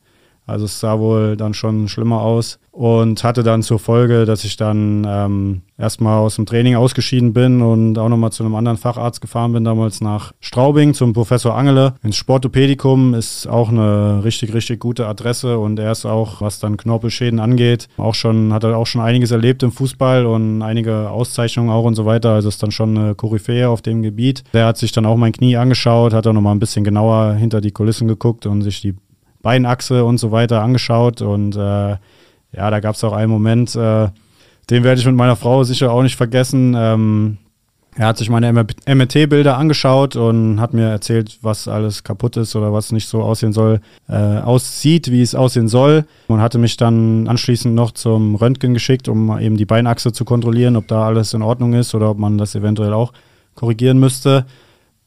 Also es sah wohl dann schon schlimmer aus und hatte dann zur Folge, dass ich dann ähm, erstmal aus dem Training ausgeschieden bin und auch nochmal zu einem anderen Facharzt gefahren bin, damals nach Straubing zum Professor Angele. Ins Sportopädikum ist auch eine richtig, richtig gute Adresse und er ist auch, was dann Knorpelschäden angeht, auch schon, hat er auch schon einiges erlebt im Fußball und einige Auszeichnungen auch und so weiter. Also ist dann schon eine Koryphäe auf dem Gebiet. Der hat sich dann auch mein Knie angeschaut, hat auch nochmal ein bisschen genauer hinter die Kulissen geguckt und sich die Beinachse und so weiter angeschaut. Und äh, ja, da gab es auch einen Moment, äh, den werde ich mit meiner Frau sicher auch nicht vergessen. Ähm, er hat sich meine MRT-Bilder angeschaut und hat mir erzählt, was alles kaputt ist oder was nicht so aussehen soll, äh, aussieht, wie es aussehen soll. Und hatte mich dann anschließend noch zum Röntgen geschickt, um eben die Beinachse zu kontrollieren, ob da alles in Ordnung ist oder ob man das eventuell auch korrigieren müsste.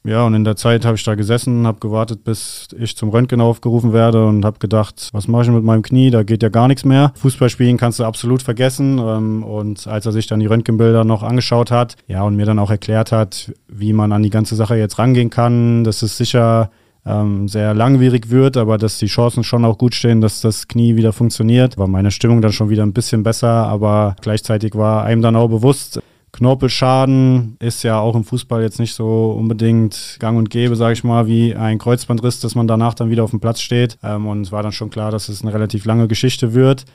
Ja, und in der Zeit habe ich da gesessen, habe gewartet, bis ich zum Röntgen aufgerufen werde und habe gedacht, was mache ich mit meinem Knie? Da geht ja gar nichts mehr. Fußball spielen kannst du absolut vergessen. Ähm, und als er sich dann die Röntgenbilder noch angeschaut hat, ja, und mir dann auch erklärt hat, wie man an die ganze Sache jetzt rangehen kann, dass es sicher ähm, sehr langwierig wird, aber dass die Chancen schon auch gut stehen, dass das Knie wieder funktioniert, war meine Stimmung dann schon wieder ein bisschen besser, aber gleichzeitig war einem dann auch bewusst, Knorpelschaden ist ja auch im Fußball jetzt nicht so unbedingt gang und gäbe, sage ich mal, wie ein Kreuzbandriss, dass man danach dann wieder auf dem Platz steht. Ähm, und es war dann schon klar, dass es eine relativ lange Geschichte wird.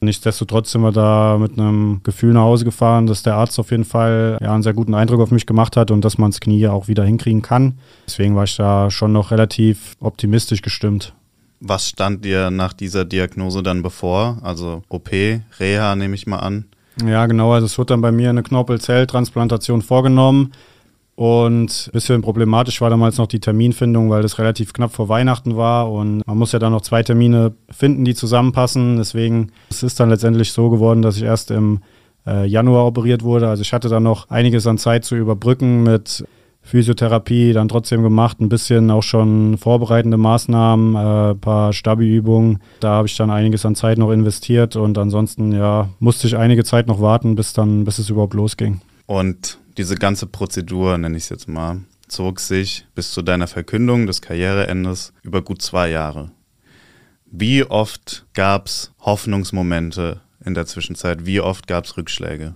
Nichtsdestotrotz sind wir da mit einem Gefühl nach Hause gefahren, dass der Arzt auf jeden Fall ja, einen sehr guten Eindruck auf mich gemacht hat und dass man das Knie auch wieder hinkriegen kann. Deswegen war ich da schon noch relativ optimistisch gestimmt. Was stand dir nach dieser Diagnose dann bevor? Also OP, Reha nehme ich mal an. Ja, genau. Also es wird dann bei mir eine Knorpelzelltransplantation vorgenommen. Und ein bisschen problematisch war damals noch die Terminfindung, weil das relativ knapp vor Weihnachten war und man muss ja dann noch zwei Termine finden, die zusammenpassen. Deswegen es ist dann letztendlich so geworden, dass ich erst im äh, Januar operiert wurde. Also ich hatte dann noch einiges an Zeit zu überbrücken mit Physiotherapie dann trotzdem gemacht, ein bisschen auch schon vorbereitende Maßnahmen, ein äh, paar Stabi-Übungen. Da habe ich dann einiges an Zeit noch investiert und ansonsten ja musste ich einige Zeit noch warten, bis dann, bis es überhaupt losging. Und diese ganze Prozedur, nenne ich es jetzt mal, zog sich bis zu deiner Verkündung des Karriereendes über gut zwei Jahre. Wie oft gab es Hoffnungsmomente in der Zwischenzeit? Wie oft gab es Rückschläge?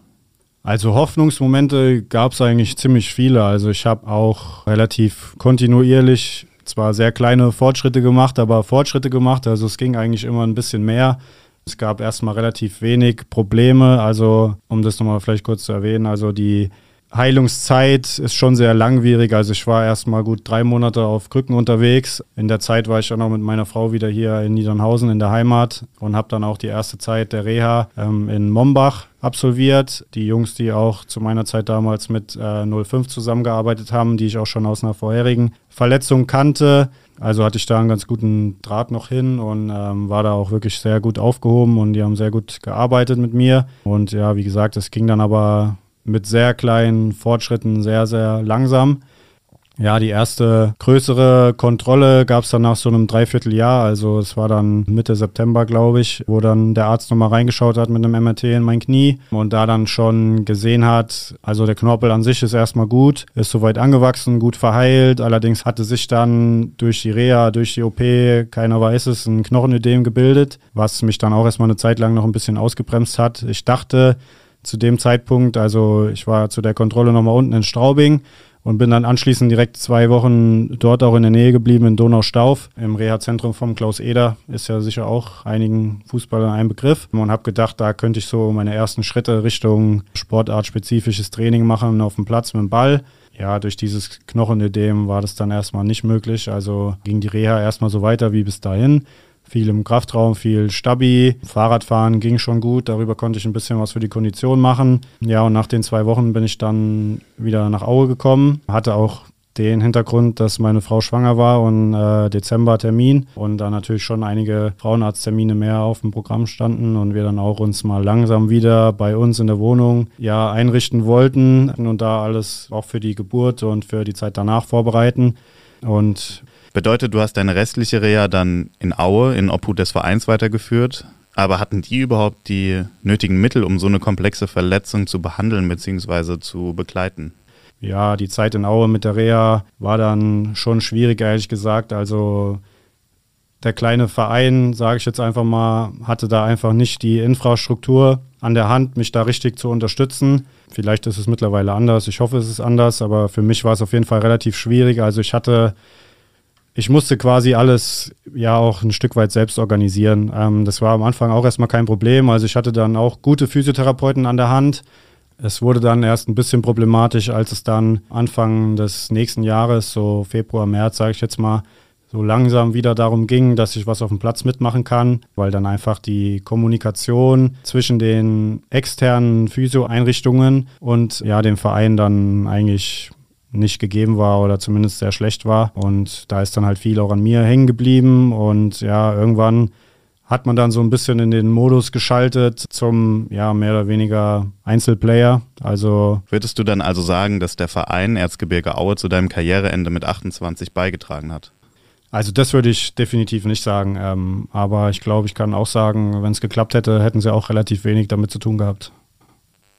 Also Hoffnungsmomente gab es eigentlich ziemlich viele. Also ich habe auch relativ kontinuierlich zwar sehr kleine Fortschritte gemacht, aber Fortschritte gemacht. Also es ging eigentlich immer ein bisschen mehr. Es gab erstmal relativ wenig Probleme. Also, um das nochmal vielleicht kurz zu erwähnen, also die Heilungszeit ist schon sehr langwierig. Also ich war erstmal gut drei Monate auf Krücken unterwegs. In der Zeit war ich dann auch mit meiner Frau wieder hier in Niedernhausen in der Heimat und habe dann auch die erste Zeit der Reha ähm, in Mombach absolviert. Die Jungs, die auch zu meiner Zeit damals mit äh, 05 zusammengearbeitet haben, die ich auch schon aus einer vorherigen Verletzung kannte, also hatte ich da einen ganz guten Draht noch hin und ähm, war da auch wirklich sehr gut aufgehoben und die haben sehr gut gearbeitet mit mir. Und ja, wie gesagt, es ging dann aber mit sehr kleinen Fortschritten sehr, sehr langsam. Ja, die erste größere Kontrolle gab es dann nach so einem Dreivierteljahr. Also es war dann Mitte September, glaube ich, wo dann der Arzt nochmal reingeschaut hat mit einem MRT in mein Knie und da dann schon gesehen hat, also der Knorpel an sich ist erstmal gut, ist soweit angewachsen, gut verheilt. Allerdings hatte sich dann durch die Reha, durch die OP, keiner weiß es, ein Knochenödem gebildet, was mich dann auch erstmal eine Zeit lang noch ein bisschen ausgebremst hat. Ich dachte, zu dem Zeitpunkt, also ich war zu der Kontrolle nochmal unten in Straubing und bin dann anschließend direkt zwei Wochen dort auch in der Nähe geblieben in Donaustauf im Reha-Zentrum vom Klaus Eder. Ist ja sicher auch einigen Fußballern ein Begriff. Und habe gedacht, da könnte ich so meine ersten Schritte Richtung sportartspezifisches Training machen auf dem Platz mit dem Ball. Ja, durch dieses Knochenödem war das dann erstmal nicht möglich. Also ging die Reha erstmal so weiter wie bis dahin viel im Kraftraum, viel Stabi. Fahrradfahren ging schon gut, darüber konnte ich ein bisschen was für die Kondition machen. Ja, und nach den zwei Wochen bin ich dann wieder nach Aue gekommen. Hatte auch den Hintergrund, dass meine Frau schwanger war und äh, Dezember Termin und da natürlich schon einige Frauenarzttermine mehr auf dem Programm standen und wir dann auch uns mal langsam wieder bei uns in der Wohnung ja einrichten wollten und da alles auch für die Geburt und für die Zeit danach vorbereiten. Und Bedeutet, du hast deine restliche Reha dann in Aue, in Obhut des Vereins weitergeführt. Aber hatten die überhaupt die nötigen Mittel, um so eine komplexe Verletzung zu behandeln bzw. zu begleiten? Ja, die Zeit in Aue mit der Reha war dann schon schwierig, ehrlich gesagt. Also der kleine Verein, sage ich jetzt einfach mal, hatte da einfach nicht die Infrastruktur an der Hand, mich da richtig zu unterstützen. Vielleicht ist es mittlerweile anders. Ich hoffe, es ist anders, aber für mich war es auf jeden Fall relativ schwierig. Also ich hatte ich musste quasi alles ja auch ein Stück weit selbst organisieren. Ähm, das war am Anfang auch erstmal kein Problem. Also ich hatte dann auch gute Physiotherapeuten an der Hand. Es wurde dann erst ein bisschen problematisch, als es dann Anfang des nächsten Jahres, so Februar, März, sage ich jetzt mal, so langsam wieder darum ging, dass ich was auf dem Platz mitmachen kann, weil dann einfach die Kommunikation zwischen den externen Physio-Einrichtungen und ja, dem Verein dann eigentlich nicht gegeben war oder zumindest sehr schlecht war. Und da ist dann halt viel auch an mir hängen geblieben. Und ja, irgendwann hat man dann so ein bisschen in den Modus geschaltet zum, ja, mehr oder weniger Einzelplayer. Also. Würdest du dann also sagen, dass der Verein Erzgebirge Aue zu deinem Karriereende mit 28 beigetragen hat? Also das würde ich definitiv nicht sagen. Ähm, aber ich glaube, ich kann auch sagen, wenn es geklappt hätte, hätten sie auch relativ wenig damit zu tun gehabt.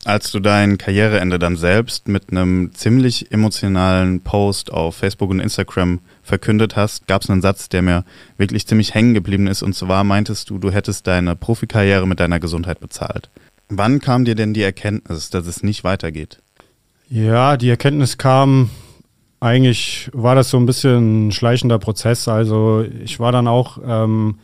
Als du dein Karriereende dann selbst mit einem ziemlich emotionalen Post auf Facebook und Instagram verkündet hast, gab es einen Satz, der mir wirklich ziemlich hängen geblieben ist. Und zwar meintest du, du hättest deine Profikarriere mit deiner Gesundheit bezahlt. Wann kam dir denn die Erkenntnis, dass es nicht weitergeht? Ja, die Erkenntnis kam, eigentlich war das so ein bisschen ein schleichender Prozess. Also ich war dann auch ähm,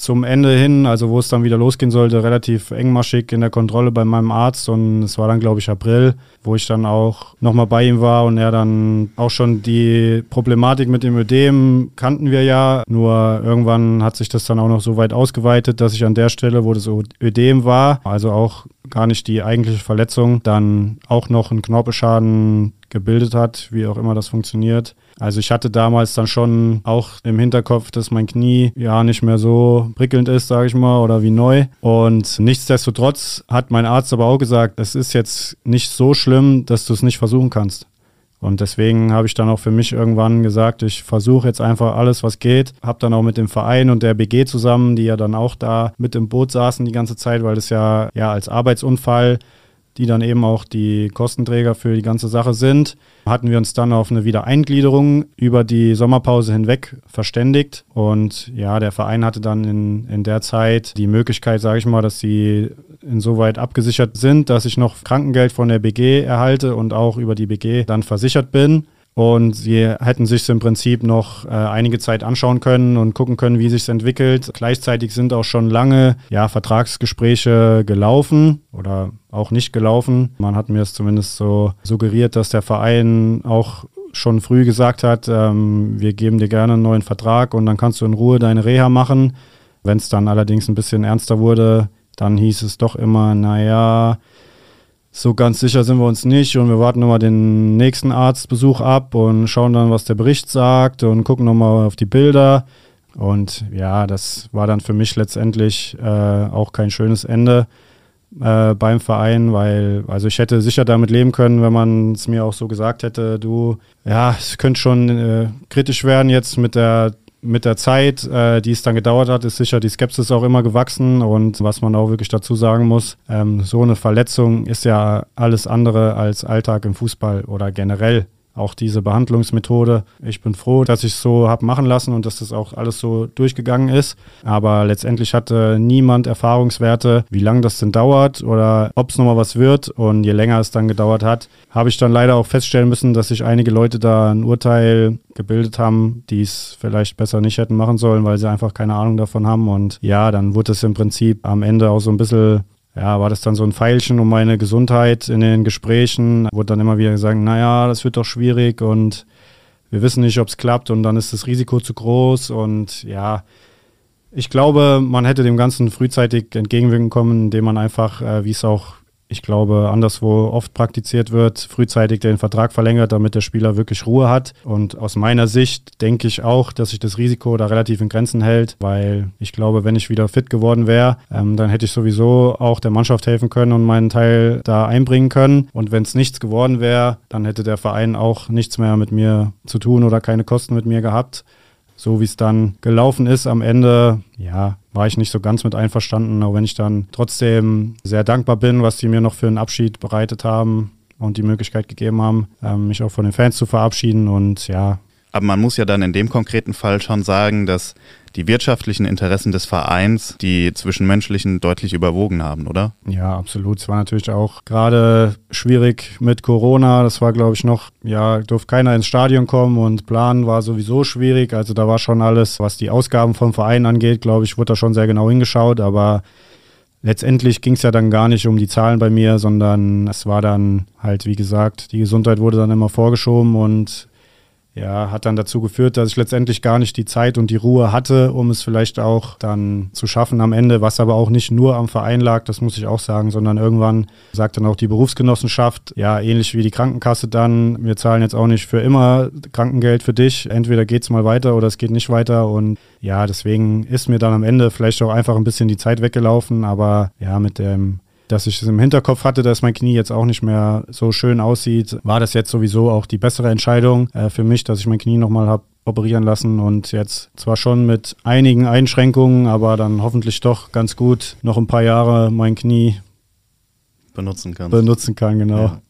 zum Ende hin, also wo es dann wieder losgehen sollte, relativ engmaschig in der Kontrolle bei meinem Arzt und es war dann, glaube ich, April, wo ich dann auch nochmal bei ihm war und er dann auch schon die Problematik mit dem Ödem kannten wir ja, nur irgendwann hat sich das dann auch noch so weit ausgeweitet, dass ich an der Stelle, wo das Ödem war, also auch gar nicht die eigentliche Verletzung, dann auch noch einen Knorpelschaden gebildet hat, wie auch immer das funktioniert. Also ich hatte damals dann schon auch im Hinterkopf, dass mein Knie ja nicht mehr so prickelnd ist, sage ich mal, oder wie neu. Und nichtsdestotrotz hat mein Arzt aber auch gesagt, es ist jetzt nicht so schlimm, dass du es nicht versuchen kannst. Und deswegen habe ich dann auch für mich irgendwann gesagt, ich versuche jetzt einfach alles, was geht. Habe dann auch mit dem Verein und der BG zusammen, die ja dann auch da mit im Boot saßen die ganze Zeit, weil das ja, ja als Arbeitsunfall die dann eben auch die Kostenträger für die ganze Sache sind, hatten wir uns dann auf eine Wiedereingliederung über die Sommerpause hinweg verständigt. Und ja, der Verein hatte dann in, in der Zeit die Möglichkeit, sage ich mal, dass sie insoweit abgesichert sind, dass ich noch Krankengeld von der BG erhalte und auch über die BG dann versichert bin. Und sie hätten sich im Prinzip noch äh, einige Zeit anschauen können und gucken können, wie sich entwickelt. Gleichzeitig sind auch schon lange ja, Vertragsgespräche gelaufen oder auch nicht gelaufen. Man hat mir es zumindest so suggeriert, dass der Verein auch schon früh gesagt hat, ähm, wir geben dir gerne einen neuen Vertrag und dann kannst du in Ruhe deine Reha machen. Wenn es dann allerdings ein bisschen ernster wurde, dann hieß es doch immer, naja, so ganz sicher sind wir uns nicht und wir warten nochmal den nächsten Arztbesuch ab und schauen dann, was der Bericht sagt und gucken nochmal auf die Bilder. Und ja, das war dann für mich letztendlich äh, auch kein schönes Ende äh, beim Verein, weil, also ich hätte sicher damit leben können, wenn man es mir auch so gesagt hätte, du, ja, es könnte schon äh, kritisch werden jetzt mit der mit der Zeit, äh, die es dann gedauert hat, ist sicher die Skepsis auch immer gewachsen. Und was man auch wirklich dazu sagen muss, ähm, so eine Verletzung ist ja alles andere als Alltag im Fußball oder generell auch diese Behandlungsmethode. Ich bin froh, dass ich es so habe machen lassen und dass das auch alles so durchgegangen ist. Aber letztendlich hatte niemand Erfahrungswerte, wie lange das denn dauert oder ob es nochmal was wird. Und je länger es dann gedauert hat, habe ich dann leider auch feststellen müssen, dass sich einige Leute da ein Urteil gebildet haben, die es vielleicht besser nicht hätten machen sollen, weil sie einfach keine Ahnung davon haben. Und ja, dann wurde es im Prinzip am Ende auch so ein bisschen ja, war das dann so ein Pfeilchen um meine Gesundheit in den Gesprächen. Wurde dann immer wieder gesagt, naja, das wird doch schwierig und wir wissen nicht, ob es klappt und dann ist das Risiko zu groß und ja, ich glaube, man hätte dem Ganzen frühzeitig entgegenwirken können, indem man einfach, äh, wie es auch ich glaube, anderswo oft praktiziert wird, frühzeitig den Vertrag verlängert, damit der Spieler wirklich Ruhe hat. Und aus meiner Sicht denke ich auch, dass sich das Risiko da relativ in Grenzen hält, weil ich glaube, wenn ich wieder fit geworden wäre, ähm, dann hätte ich sowieso auch der Mannschaft helfen können und meinen Teil da einbringen können. Und wenn es nichts geworden wäre, dann hätte der Verein auch nichts mehr mit mir zu tun oder keine Kosten mit mir gehabt so wie es dann gelaufen ist am Ende, ja, war ich nicht so ganz mit einverstanden, auch wenn ich dann trotzdem sehr dankbar bin, was die mir noch für einen Abschied bereitet haben und die Möglichkeit gegeben haben, ähm, mich auch von den Fans zu verabschieden und ja. Aber man muss ja dann in dem konkreten Fall schon sagen, dass die wirtschaftlichen Interessen des Vereins die zwischenmenschlichen deutlich überwogen haben, oder? Ja, absolut. Es war natürlich auch gerade schwierig mit Corona. Das war, glaube ich, noch, ja, durfte keiner ins Stadion kommen und planen war sowieso schwierig. Also da war schon alles, was die Ausgaben vom Verein angeht, glaube ich, wurde da schon sehr genau hingeschaut. Aber letztendlich ging es ja dann gar nicht um die Zahlen bei mir, sondern es war dann halt, wie gesagt, die Gesundheit wurde dann immer vorgeschoben und ja, hat dann dazu geführt, dass ich letztendlich gar nicht die Zeit und die Ruhe hatte, um es vielleicht auch dann zu schaffen am Ende, was aber auch nicht nur am Verein lag, das muss ich auch sagen, sondern irgendwann sagt dann auch die Berufsgenossenschaft, ja, ähnlich wie die Krankenkasse dann, wir zahlen jetzt auch nicht für immer Krankengeld für dich, entweder geht es mal weiter oder es geht nicht weiter und ja, deswegen ist mir dann am Ende vielleicht auch einfach ein bisschen die Zeit weggelaufen, aber ja, mit dem dass ich es im Hinterkopf hatte, dass mein Knie jetzt auch nicht mehr so schön aussieht, war das jetzt sowieso auch die bessere Entscheidung äh, für mich, dass ich mein Knie nochmal habe operieren lassen und jetzt zwar schon mit einigen Einschränkungen, aber dann hoffentlich doch ganz gut noch ein paar Jahre mein Knie benutzen kann. Benutzen kann, genau. Ja.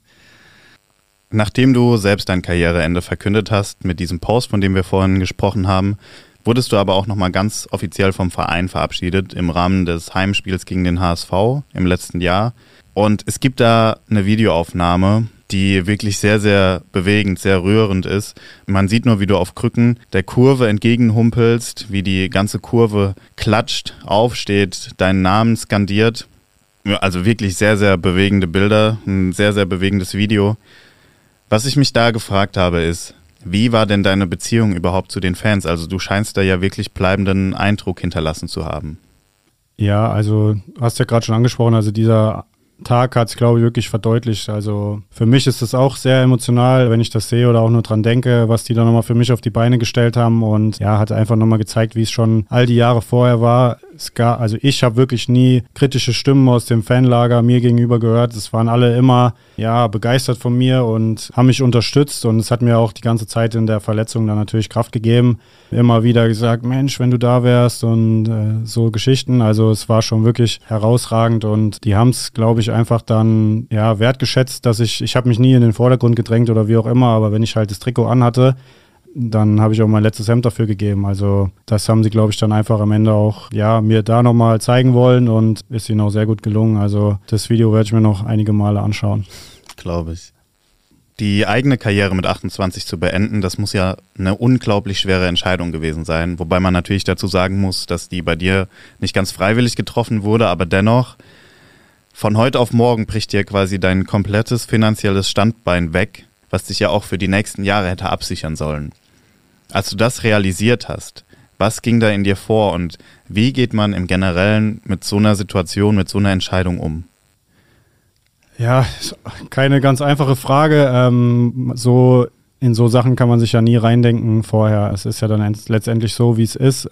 Nachdem du selbst dein Karriereende verkündet hast mit diesem Post, von dem wir vorhin gesprochen haben, wurdest du aber auch nochmal ganz offiziell vom Verein verabschiedet im Rahmen des Heimspiels gegen den HSV im letzten Jahr. Und es gibt da eine Videoaufnahme, die wirklich sehr, sehr bewegend, sehr rührend ist. Man sieht nur, wie du auf Krücken der Kurve entgegenhumpelst, wie die ganze Kurve klatscht, aufsteht, deinen Namen skandiert. Also wirklich sehr, sehr bewegende Bilder, ein sehr, sehr bewegendes Video. Was ich mich da gefragt habe, ist, wie war denn deine Beziehung überhaupt zu den Fans? Also du scheinst da ja wirklich bleibenden Eindruck hinterlassen zu haben. Ja, also hast ja gerade schon angesprochen, also dieser Tag hat es, glaube ich, wirklich verdeutlicht. Also für mich ist es auch sehr emotional, wenn ich das sehe oder auch nur dran denke, was die da nochmal für mich auf die Beine gestellt haben. Und ja, hat einfach nochmal gezeigt, wie es schon all die Jahre vorher war. Es gab, also ich habe wirklich nie kritische Stimmen aus dem Fanlager mir gegenüber gehört. Es waren alle immer ja begeistert von mir und haben mich unterstützt und es hat mir auch die ganze Zeit in der Verletzung dann natürlich Kraft gegeben. Immer wieder gesagt, Mensch, wenn du da wärst und äh, so Geschichten. Also es war schon wirklich herausragend und die haben es, glaube ich, einfach dann ja wertgeschätzt, dass ich ich habe mich nie in den Vordergrund gedrängt oder wie auch immer, aber wenn ich halt das Trikot anhatte, dann habe ich auch mein letztes Hemd dafür gegeben. Also das haben sie, glaube ich, dann einfach am Ende auch ja, mir da nochmal zeigen wollen und ist ihnen auch sehr gut gelungen. Also das Video werde ich mir noch einige Male anschauen. Glaube ich. Die eigene Karriere mit 28 zu beenden, das muss ja eine unglaublich schwere Entscheidung gewesen sein. Wobei man natürlich dazu sagen muss, dass die bei dir nicht ganz freiwillig getroffen wurde, aber dennoch, von heute auf morgen bricht dir quasi dein komplettes finanzielles Standbein weg, was dich ja auch für die nächsten Jahre hätte absichern sollen. Als du das realisiert hast, was ging da in dir vor und wie geht man im Generellen mit so einer Situation, mit so einer Entscheidung um? Ja, keine ganz einfache Frage. Ähm, so in so Sachen kann man sich ja nie reindenken vorher. Es ist ja dann letztendlich so, wie es ist.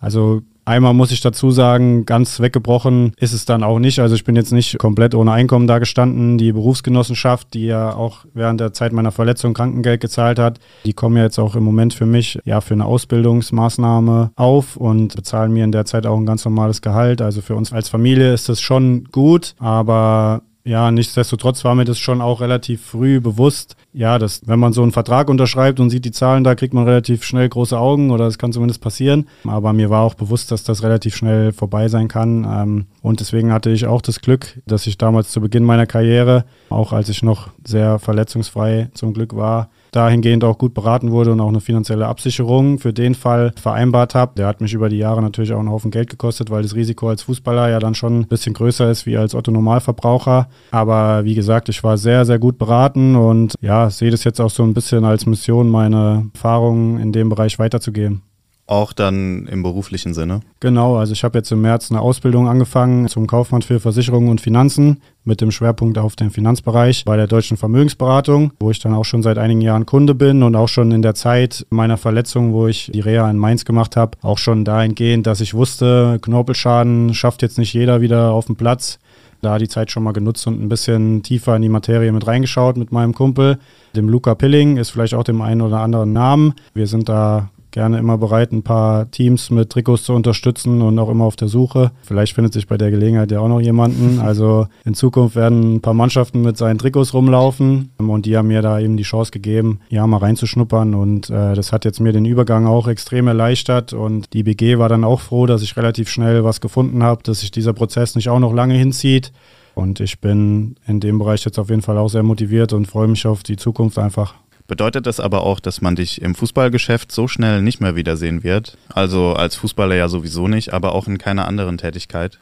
Also Einmal muss ich dazu sagen, ganz weggebrochen ist es dann auch nicht. Also ich bin jetzt nicht komplett ohne Einkommen da gestanden. Die Berufsgenossenschaft, die ja auch während der Zeit meiner Verletzung Krankengeld gezahlt hat, die kommen ja jetzt auch im Moment für mich ja für eine Ausbildungsmaßnahme auf und bezahlen mir in der Zeit auch ein ganz normales Gehalt. Also für uns als Familie ist das schon gut, aber ja, nichtsdestotrotz war mir das schon auch relativ früh bewusst, ja, dass wenn man so einen Vertrag unterschreibt und sieht die Zahlen, da kriegt man relativ schnell große Augen oder es kann zumindest passieren. Aber mir war auch bewusst, dass das relativ schnell vorbei sein kann. Ähm, und deswegen hatte ich auch das Glück, dass ich damals zu Beginn meiner Karriere, auch als ich noch sehr verletzungsfrei zum Glück war, dahingehend auch gut beraten wurde und auch eine finanzielle Absicherung für den Fall vereinbart habe. Der hat mich über die Jahre natürlich auch einen Haufen Geld gekostet, weil das Risiko als Fußballer ja dann schon ein bisschen größer ist wie als Otto Normalverbraucher. Aber wie gesagt, ich war sehr, sehr gut beraten und ja, sehe das jetzt auch so ein bisschen als Mission, meine Erfahrungen in dem Bereich weiterzugeben. Auch dann im beruflichen Sinne? Genau, also ich habe jetzt im März eine Ausbildung angefangen zum Kaufmann für Versicherungen und Finanzen mit dem Schwerpunkt auf den Finanzbereich bei der Deutschen Vermögensberatung, wo ich dann auch schon seit einigen Jahren Kunde bin und auch schon in der Zeit meiner Verletzung, wo ich die Reha in Mainz gemacht habe, auch schon dahingehend, dass ich wusste, Knorpelschaden schafft jetzt nicht jeder wieder auf den Platz. Da die Zeit schon mal genutzt und ein bisschen tiefer in die Materie mit reingeschaut mit meinem Kumpel, dem Luca Pilling, ist vielleicht auch dem einen oder anderen Namen. Wir sind da gerne immer bereit, ein paar Teams mit Trikots zu unterstützen und auch immer auf der Suche. Vielleicht findet sich bei der Gelegenheit ja auch noch jemanden. Also in Zukunft werden ein paar Mannschaften mit seinen Trikots rumlaufen und die haben mir da eben die Chance gegeben, ja mal reinzuschnuppern und äh, das hat jetzt mir den Übergang auch extrem erleichtert und die BG war dann auch froh, dass ich relativ schnell was gefunden habe, dass sich dieser Prozess nicht auch noch lange hinzieht. Und ich bin in dem Bereich jetzt auf jeden Fall auch sehr motiviert und freue mich auf die Zukunft einfach. Bedeutet das aber auch, dass man dich im Fußballgeschäft so schnell nicht mehr wiedersehen wird? Also als Fußballer ja sowieso nicht, aber auch in keiner anderen Tätigkeit?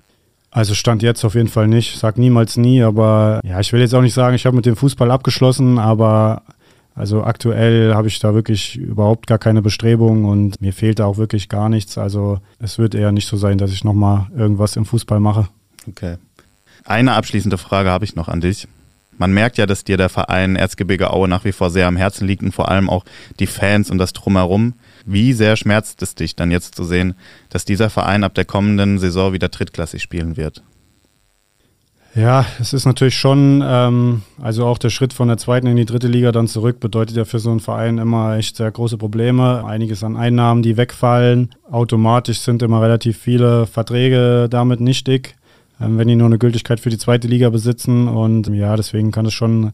Also stand jetzt auf jeden Fall nicht. Sag niemals nie, aber ja, ich will jetzt auch nicht sagen, ich habe mit dem Fußball abgeschlossen, aber also aktuell habe ich da wirklich überhaupt gar keine Bestrebung und mir fehlt da auch wirklich gar nichts. Also es wird eher nicht so sein, dass ich nochmal irgendwas im Fußball mache. Okay. Eine abschließende Frage habe ich noch an dich man merkt ja, dass dir der Verein Erzgebirge Aue nach wie vor sehr am Herzen liegt und vor allem auch die Fans und das Drumherum. Wie sehr schmerzt es dich dann jetzt zu sehen, dass dieser Verein ab der kommenden Saison wieder drittklassig spielen wird? Ja, es ist natürlich schon, ähm, also auch der Schritt von der zweiten in die dritte Liga dann zurück bedeutet ja für so einen Verein immer echt sehr große Probleme. Einiges an Einnahmen, die wegfallen. Automatisch sind immer relativ viele Verträge damit nichtig. Ähm, wenn die nur eine Gültigkeit für die zweite Liga besitzen. Und ja, deswegen kann es schon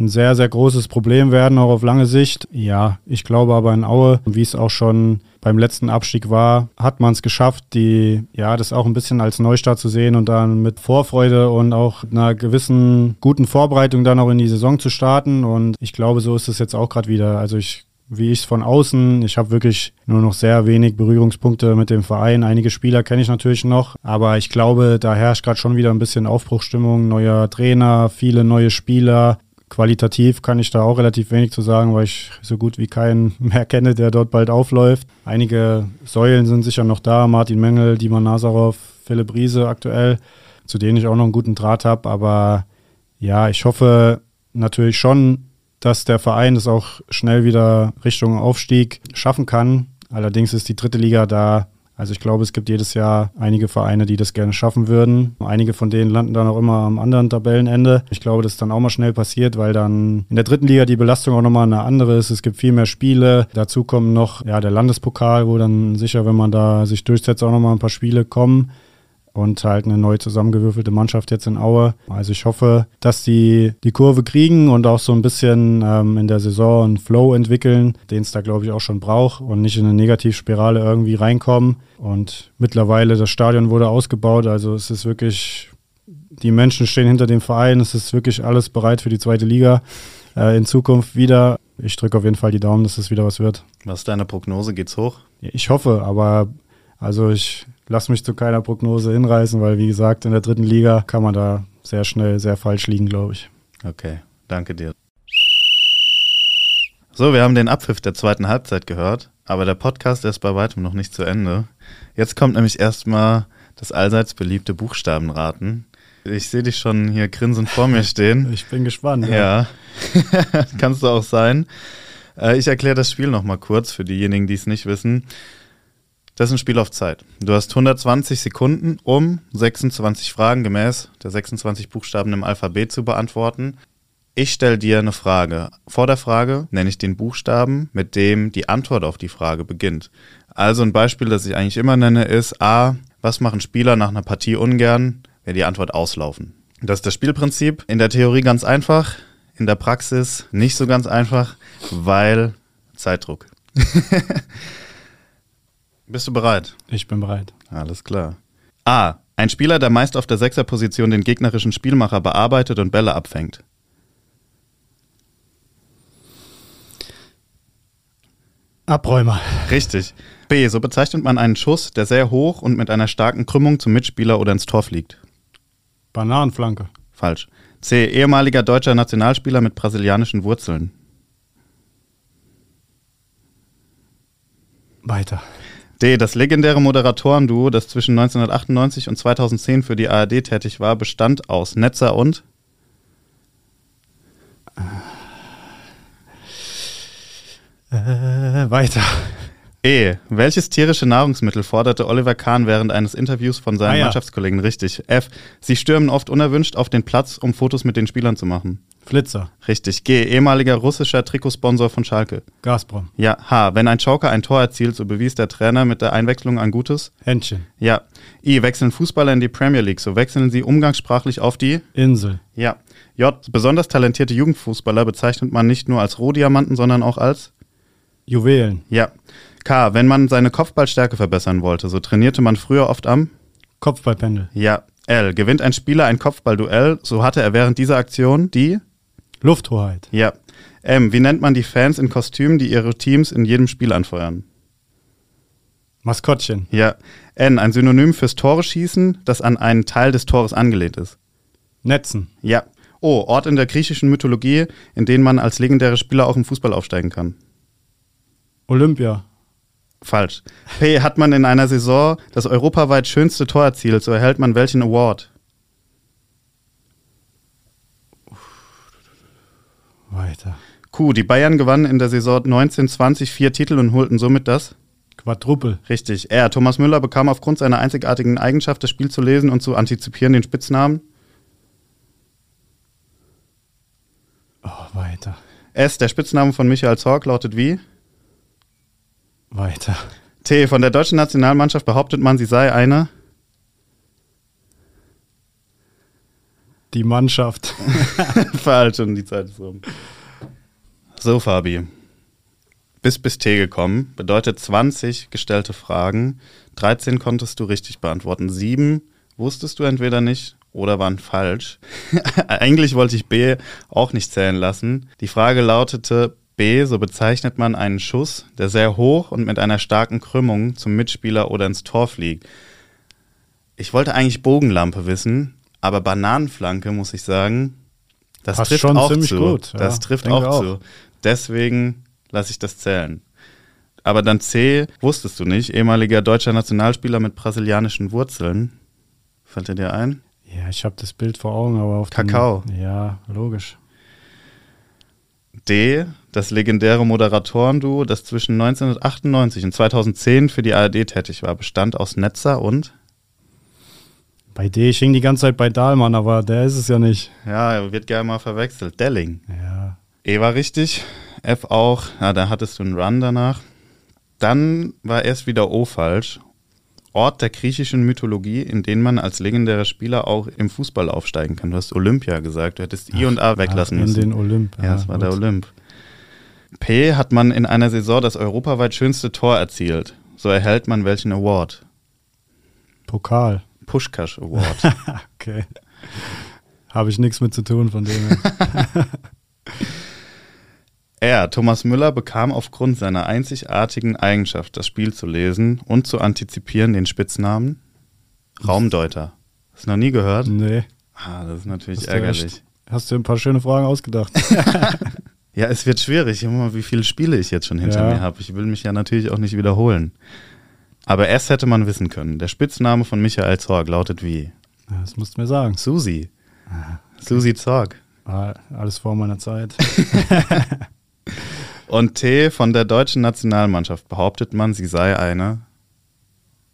ein sehr, sehr großes Problem werden, auch auf lange Sicht. Ja, ich glaube aber in Aue, wie es auch schon beim letzten Abstieg war, hat man es geschafft, die, ja, das auch ein bisschen als Neustart zu sehen und dann mit Vorfreude und auch einer gewissen guten Vorbereitung dann auch in die Saison zu starten. Und ich glaube, so ist es jetzt auch gerade wieder. Also ich wie ich es von außen. Ich habe wirklich nur noch sehr wenig Berührungspunkte mit dem Verein. Einige Spieler kenne ich natürlich noch, aber ich glaube, da herrscht gerade schon wieder ein bisschen Aufbruchstimmung. Neuer Trainer, viele neue Spieler. Qualitativ kann ich da auch relativ wenig zu sagen, weil ich so gut wie keinen mehr kenne, der dort bald aufläuft. Einige Säulen sind sicher noch da. Martin Mengel, Diman Nazarov, Philipp Riese aktuell, zu denen ich auch noch einen guten Draht habe. Aber ja, ich hoffe natürlich schon, dass der Verein es auch schnell wieder Richtung Aufstieg schaffen kann. Allerdings ist die dritte Liga da. Also ich glaube, es gibt jedes Jahr einige Vereine, die das gerne schaffen würden. Einige von denen landen dann auch immer am anderen Tabellenende. Ich glaube, das ist dann auch mal schnell passiert, weil dann in der dritten Liga die Belastung auch nochmal eine andere ist. Es gibt viel mehr Spiele. Dazu kommen noch ja, der Landespokal, wo dann sicher, wenn man da sich durchsetzt, auch nochmal ein paar Spiele kommen und halt eine neu zusammengewürfelte Mannschaft jetzt in Aue. Also ich hoffe, dass die die Kurve kriegen und auch so ein bisschen ähm, in der Saison einen Flow entwickeln, den es da glaube ich auch schon braucht und nicht in eine Negativspirale irgendwie reinkommen. Und mittlerweile das Stadion wurde ausgebaut, also es ist wirklich, die Menschen stehen hinter dem Verein, es ist wirklich alles bereit für die zweite Liga äh, in Zukunft wieder. Ich drücke auf jeden Fall die Daumen, dass es wieder was wird. Was ist deine Prognose? Geht's hoch? Ich hoffe, aber also ich lasse mich zu keiner Prognose hinreißen, weil wie gesagt, in der dritten Liga kann man da sehr schnell sehr falsch liegen, glaube ich. Okay, danke dir. So, wir haben den Abpfiff der zweiten Halbzeit gehört, aber der Podcast ist bei weitem noch nicht zu Ende. Jetzt kommt nämlich erstmal das allseits beliebte Buchstabenraten. Ich sehe dich schon hier grinsend vor mir stehen. Ich bin gespannt. Ja, ja. kannst du auch sein. Äh, ich erkläre das Spiel nochmal kurz für diejenigen, die es nicht wissen. Das ist ein Spiel auf Zeit. Du hast 120 Sekunden, um 26 Fragen gemäß der 26 Buchstaben im Alphabet zu beantworten. Ich stelle dir eine Frage. Vor der Frage nenne ich den Buchstaben, mit dem die Antwort auf die Frage beginnt. Also ein Beispiel, das ich eigentlich immer nenne, ist A. Was machen Spieler nach einer Partie ungern, wenn die Antwort auslaufen? Das ist das Spielprinzip. In der Theorie ganz einfach, in der Praxis nicht so ganz einfach, weil Zeitdruck. Bist du bereit? Ich bin bereit. Alles klar. A. Ein Spieler, der meist auf der Sechserposition den gegnerischen Spielmacher bearbeitet und Bälle abfängt. Abräumer. Richtig. B. So bezeichnet man einen Schuss, der sehr hoch und mit einer starken Krümmung zum Mitspieler oder ins Tor fliegt. Bananenflanke. Falsch. C. Ehemaliger deutscher Nationalspieler mit brasilianischen Wurzeln. Weiter. D. Das legendäre Moderatorenduo, das zwischen 1998 und 2010 für die ARD tätig war, bestand aus Netzer und Äh, weiter. E. Welches tierische Nahrungsmittel forderte Oliver Kahn während eines Interviews von seinen Ah, ja. Mannschaftskollegen richtig? F. Sie stürmen oft unerwünscht auf den Platz, um Fotos mit den Spielern zu machen. Flitzer. Richtig. G. Ehemaliger russischer Trikotsponsor von Schalke. Gazprom. Ja. H. Wenn ein Joker ein Tor erzielt, so bewies der Trainer mit der Einwechslung ein Gutes. Händchen. Ja. I. Wechseln Fußballer in die Premier League, so wechseln sie umgangssprachlich auf die. Insel. Ja. J. Besonders talentierte Jugendfußballer bezeichnet man nicht nur als Rohdiamanten, sondern auch als. Juwelen. Ja. K. Wenn man seine Kopfballstärke verbessern wollte, so trainierte man früher oft am. Kopfballpendel. Ja. L. Gewinnt ein Spieler ein Kopfballduell, so hatte er während dieser Aktion die. Lufthoheit. Ja. M. Wie nennt man die Fans in Kostümen, die ihre Teams in jedem Spiel anfeuern? Maskottchen. Ja. N. Ein Synonym fürs Tore schießen, das an einen Teil des Tores angelehnt ist. Netzen. Ja. O. Ort in der griechischen Mythologie, in den man als legendäre Spieler auch im Fußball aufsteigen kann. Olympia. Falsch. P. Hat man in einer Saison das europaweit schönste Tor erzielt, so erhält man welchen Award? Weiter. Q. Die Bayern gewannen in der Saison 1920 vier Titel und holten somit das? Quadruppel. Richtig. R. Thomas Müller bekam aufgrund seiner einzigartigen Eigenschaft, das Spiel zu lesen und zu antizipieren, den Spitznamen. Oh, weiter. S. Der Spitzname von Michael Zorc lautet wie? Weiter. T. Von der deutschen Nationalmannschaft behauptet man, sie sei eine. Die Mannschaft. Falsch und die Zeit ist rum. So, Fabi. Bis bis T gekommen bedeutet 20 gestellte Fragen. 13 konntest du richtig beantworten. 7 wusstest du entweder nicht oder waren falsch. Eigentlich wollte ich B auch nicht zählen lassen. Die Frage lautete, B, so bezeichnet man einen Schuss, der sehr hoch und mit einer starken Krümmung zum Mitspieler oder ins Tor fliegt. Ich wollte eigentlich Bogenlampe wissen, aber Bananenflanke, muss ich sagen, das Passt trifft auch zu. gut, ja, das trifft auch, auch. zu. Deswegen lasse ich das zählen. Aber dann C, wusstest du nicht, ehemaliger deutscher Nationalspieler mit brasilianischen Wurzeln. Fällt dir dir ein? Ja, ich habe das Bild vor Augen, aber auf dem- Kakao. Ja, logisch. D, das legendäre Moderatorenduo, das zwischen 1998 und 2010 für die ARD tätig war, bestand aus Netzer und Bei D, ich hing die ganze Zeit bei Dahlmann, aber der ist es ja nicht. ja, wird gerne mal verwechselt, Delling. Ja. E war richtig, F auch, ja, da hattest du einen Run danach. Dann war erst wieder O falsch. Ort der griechischen Mythologie, in den man als legendärer Spieler auch im Fußball aufsteigen kann. Du hast Olympia gesagt, du hättest I und A weglassen Ach, in müssen. den Olymp. Ja, es war der gut. Olymp. P hat man in einer Saison das europaweit schönste Tor erzielt. So erhält man welchen Award? Pokal. Pushkash Award. Okay. Habe ich nichts mit zu tun von dem. er, Thomas Müller, bekam aufgrund seiner einzigartigen Eigenschaft, das Spiel zu lesen und zu antizipieren, den Spitznamen Raumdeuter. Hast du noch nie gehört? nee. Ah, das ist natürlich Hast ärgerlich. echt- Hast du ein paar schöne Fragen ausgedacht? Ja, es wird schwierig. Mal, wie viele Spiele ich jetzt schon hinter Ja. mir habe. Ich will mich ja natürlich auch nicht wiederholen. Aber erst hätte man wissen können. Der Spitzname von Michael Zorg lautet wie? Das musst du mir sagen. Susi. Susi Zorg. War alles vor meiner Zeit. Und T von der deutschen Nationalmannschaft behauptet man, sie sei eine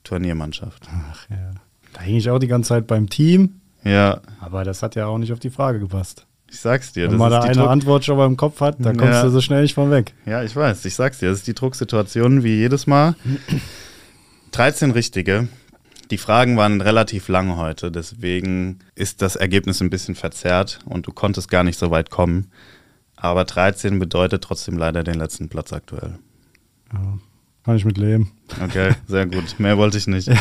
Turniermannschaft. Ach ja. Da hing ich auch die ganze Zeit beim Team, Ja, aber das hat ja auch nicht auf die Frage gepasst. ich sag's dir. Wenn man da eine Druck Antwort schon mal im Kopf hat, dann kommst Ja. du so schnell nicht von weg. ja, ich weiß. Ich sag's dir. Das ist die Drucksituation wie jedes Mal. 13 richtige. Die Fragen waren relativ lang heute, deswegen ist das Ergebnis ein bisschen verzerrt und du konntest gar nicht so weit kommen. Aber 13 bedeutet trotzdem leider den letzten Platz aktuell. Ja, kann ich mit leben. Okay, sehr gut. Mehr wollte ich nicht.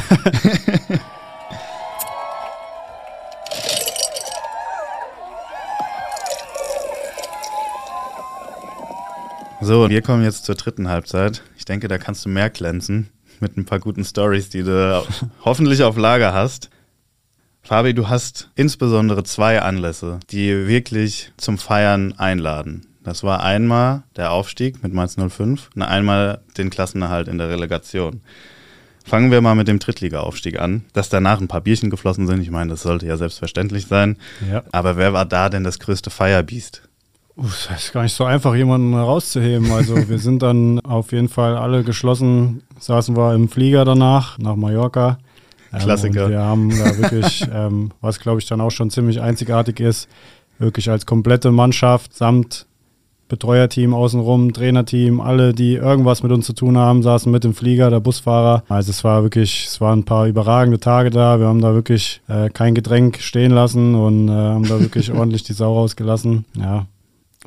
So, wir kommen jetzt zur dritten Halbzeit. Ich denke, da kannst du mehr glänzen mit ein paar guten Stories, die du hoffentlich auf Lager hast. Fabi, du hast insbesondere zwei Anlässe, die wirklich zum Feiern einladen. Das war einmal der Aufstieg mit Mainz 05 und einmal den Klassenerhalt in der Relegation. Fangen wir mal mit dem Drittliga-Aufstieg an. Dass danach ein paar Bierchen geflossen sind, ich meine, das sollte ja selbstverständlich sein. Ja. Aber wer war da denn das größte Feierbiest? Uff, das ist gar nicht so einfach, jemanden herauszuheben. Also wir sind dann auf jeden Fall alle geschlossen, saßen wir im Flieger danach nach Mallorca. Ähm, Klassiker. Und wir haben da wirklich, ähm, was glaube ich dann auch schon ziemlich einzigartig ist, wirklich als komplette Mannschaft samt Betreuerteam außenrum, Trainerteam, alle, die irgendwas mit uns zu tun haben, saßen mit im Flieger, der Busfahrer. Also es war wirklich, es waren ein paar überragende Tage da. Wir haben da wirklich äh, kein Getränk stehen lassen und äh, haben da wirklich ordentlich die Sau rausgelassen. Ja,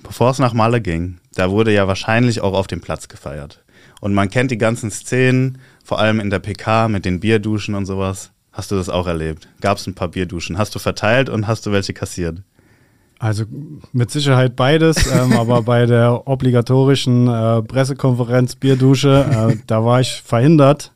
Bevor es nach Malle ging, da wurde ja wahrscheinlich auch auf dem Platz gefeiert. Und man kennt die ganzen Szenen, vor allem in der PK mit den Bierduschen und sowas. Hast du das auch erlebt? Gab es ein paar Bierduschen? Hast du verteilt und hast du welche kassiert? Also mit Sicherheit beides, ähm, aber bei der obligatorischen äh, Pressekonferenz Bierdusche, äh, da war ich verhindert.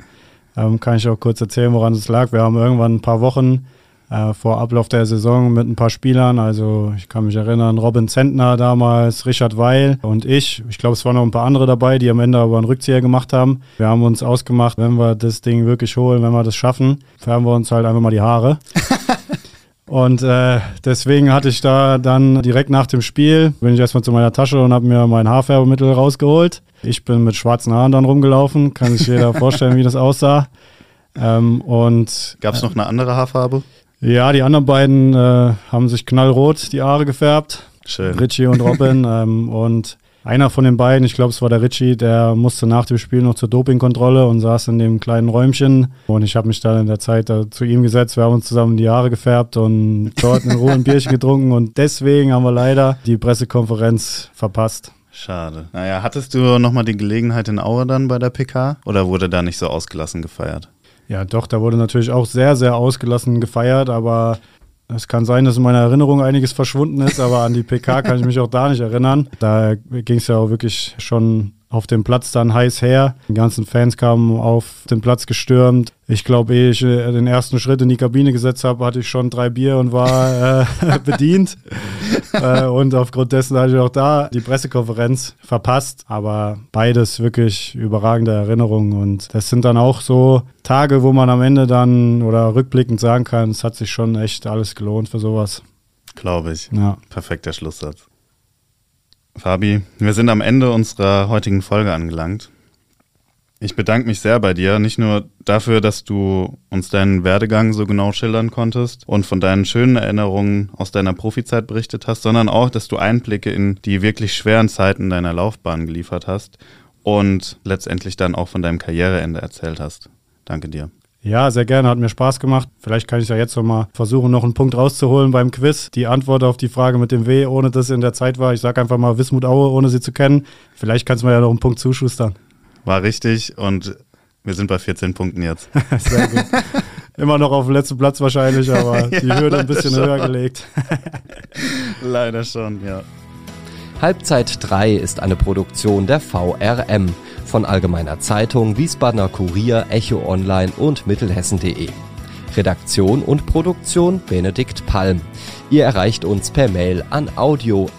Ähm, kann ich auch kurz erzählen, woran es lag. Wir haben irgendwann ein paar Wochen äh, vor Ablauf der Saison mit ein paar Spielern, also ich kann mich erinnern, Robin Zentner damals, Richard Weil und ich. Ich glaube, es waren noch ein paar andere dabei, die am Ende aber einen Rückzieher gemacht haben. Wir haben uns ausgemacht, wenn wir das Ding wirklich holen, wenn wir das schaffen, färben wir uns halt einfach mal die Haare. Und äh, deswegen hatte ich da dann direkt nach dem Spiel, bin ich erstmal zu meiner Tasche und habe mir mein Haarfärbemittel rausgeholt. Ich bin mit schwarzen Haaren dann rumgelaufen, kann sich jeder vorstellen, wie das aussah. Ähm, und Gab es noch eine andere Haarfarbe? Ja, die anderen beiden äh, haben sich knallrot die Haare gefärbt. Schön. Richie und Robin. ähm, und einer von den beiden, ich glaube es war der Ritchie, der musste nach dem Spiel noch zur Dopingkontrolle und saß in dem kleinen Räumchen. Und ich habe mich dann in der Zeit zu ihm gesetzt, wir haben uns zusammen die Haare gefärbt und dort in Ruhe ein Bierchen getrunken und deswegen haben wir leider die Pressekonferenz verpasst. Schade. Naja, hattest du nochmal die Gelegenheit in Aue dann bei der PK oder wurde da nicht so ausgelassen gefeiert? Ja, doch, da wurde natürlich auch sehr, sehr ausgelassen gefeiert, aber es kann sein, dass in meiner Erinnerung einiges verschwunden ist, aber an die PK kann ich mich auch da nicht erinnern. Da ging es ja auch wirklich schon auf dem Platz dann heiß her. Die ganzen Fans kamen auf den Platz gestürmt. Ich glaube, ehe ich äh, den ersten Schritt in die Kabine gesetzt habe, hatte ich schon drei Bier und war äh, bedient. äh, und aufgrund dessen hatte ich auch da die Pressekonferenz verpasst. Aber beides wirklich überragende Erinnerungen. Und das sind dann auch so Tage, wo man am Ende dann oder rückblickend sagen kann, es hat sich schon echt alles gelohnt für sowas. Glaube ich. Ja. Perfekter Schlusssatz. Fabi, wir sind am Ende unserer heutigen Folge angelangt. Ich bedanke mich sehr bei dir, nicht nur dafür, dass du uns deinen Werdegang so genau schildern konntest und von deinen schönen Erinnerungen aus deiner Profizeit berichtet hast, sondern auch, dass du Einblicke in die wirklich schweren Zeiten deiner Laufbahn geliefert hast und letztendlich dann auch von deinem Karriereende erzählt hast. Danke dir. Ja, sehr gerne, hat mir Spaß gemacht. Vielleicht kann ich ja jetzt nochmal versuchen, noch einen Punkt rauszuholen beim Quiz. Die Antwort auf die Frage mit dem W, ohne dass es in der Zeit war. Ich sage einfach mal Wismut Aue, ohne sie zu kennen. Vielleicht kannst du mir ja noch einen Punkt zuschustern. War richtig und wir sind bei 14 Punkten jetzt. sehr gut. Immer noch auf dem letzten Platz wahrscheinlich, aber die ja, Hürde ein bisschen schon. höher gelegt. leider schon, ja. Halbzeit 3 ist eine Produktion der VRM von Allgemeiner Zeitung, Wiesbadener Kurier, Echo Online und Mittelhessen.de. Redaktion und Produktion Benedikt Palm. Ihr erreicht uns per Mail an audio.vrm.de.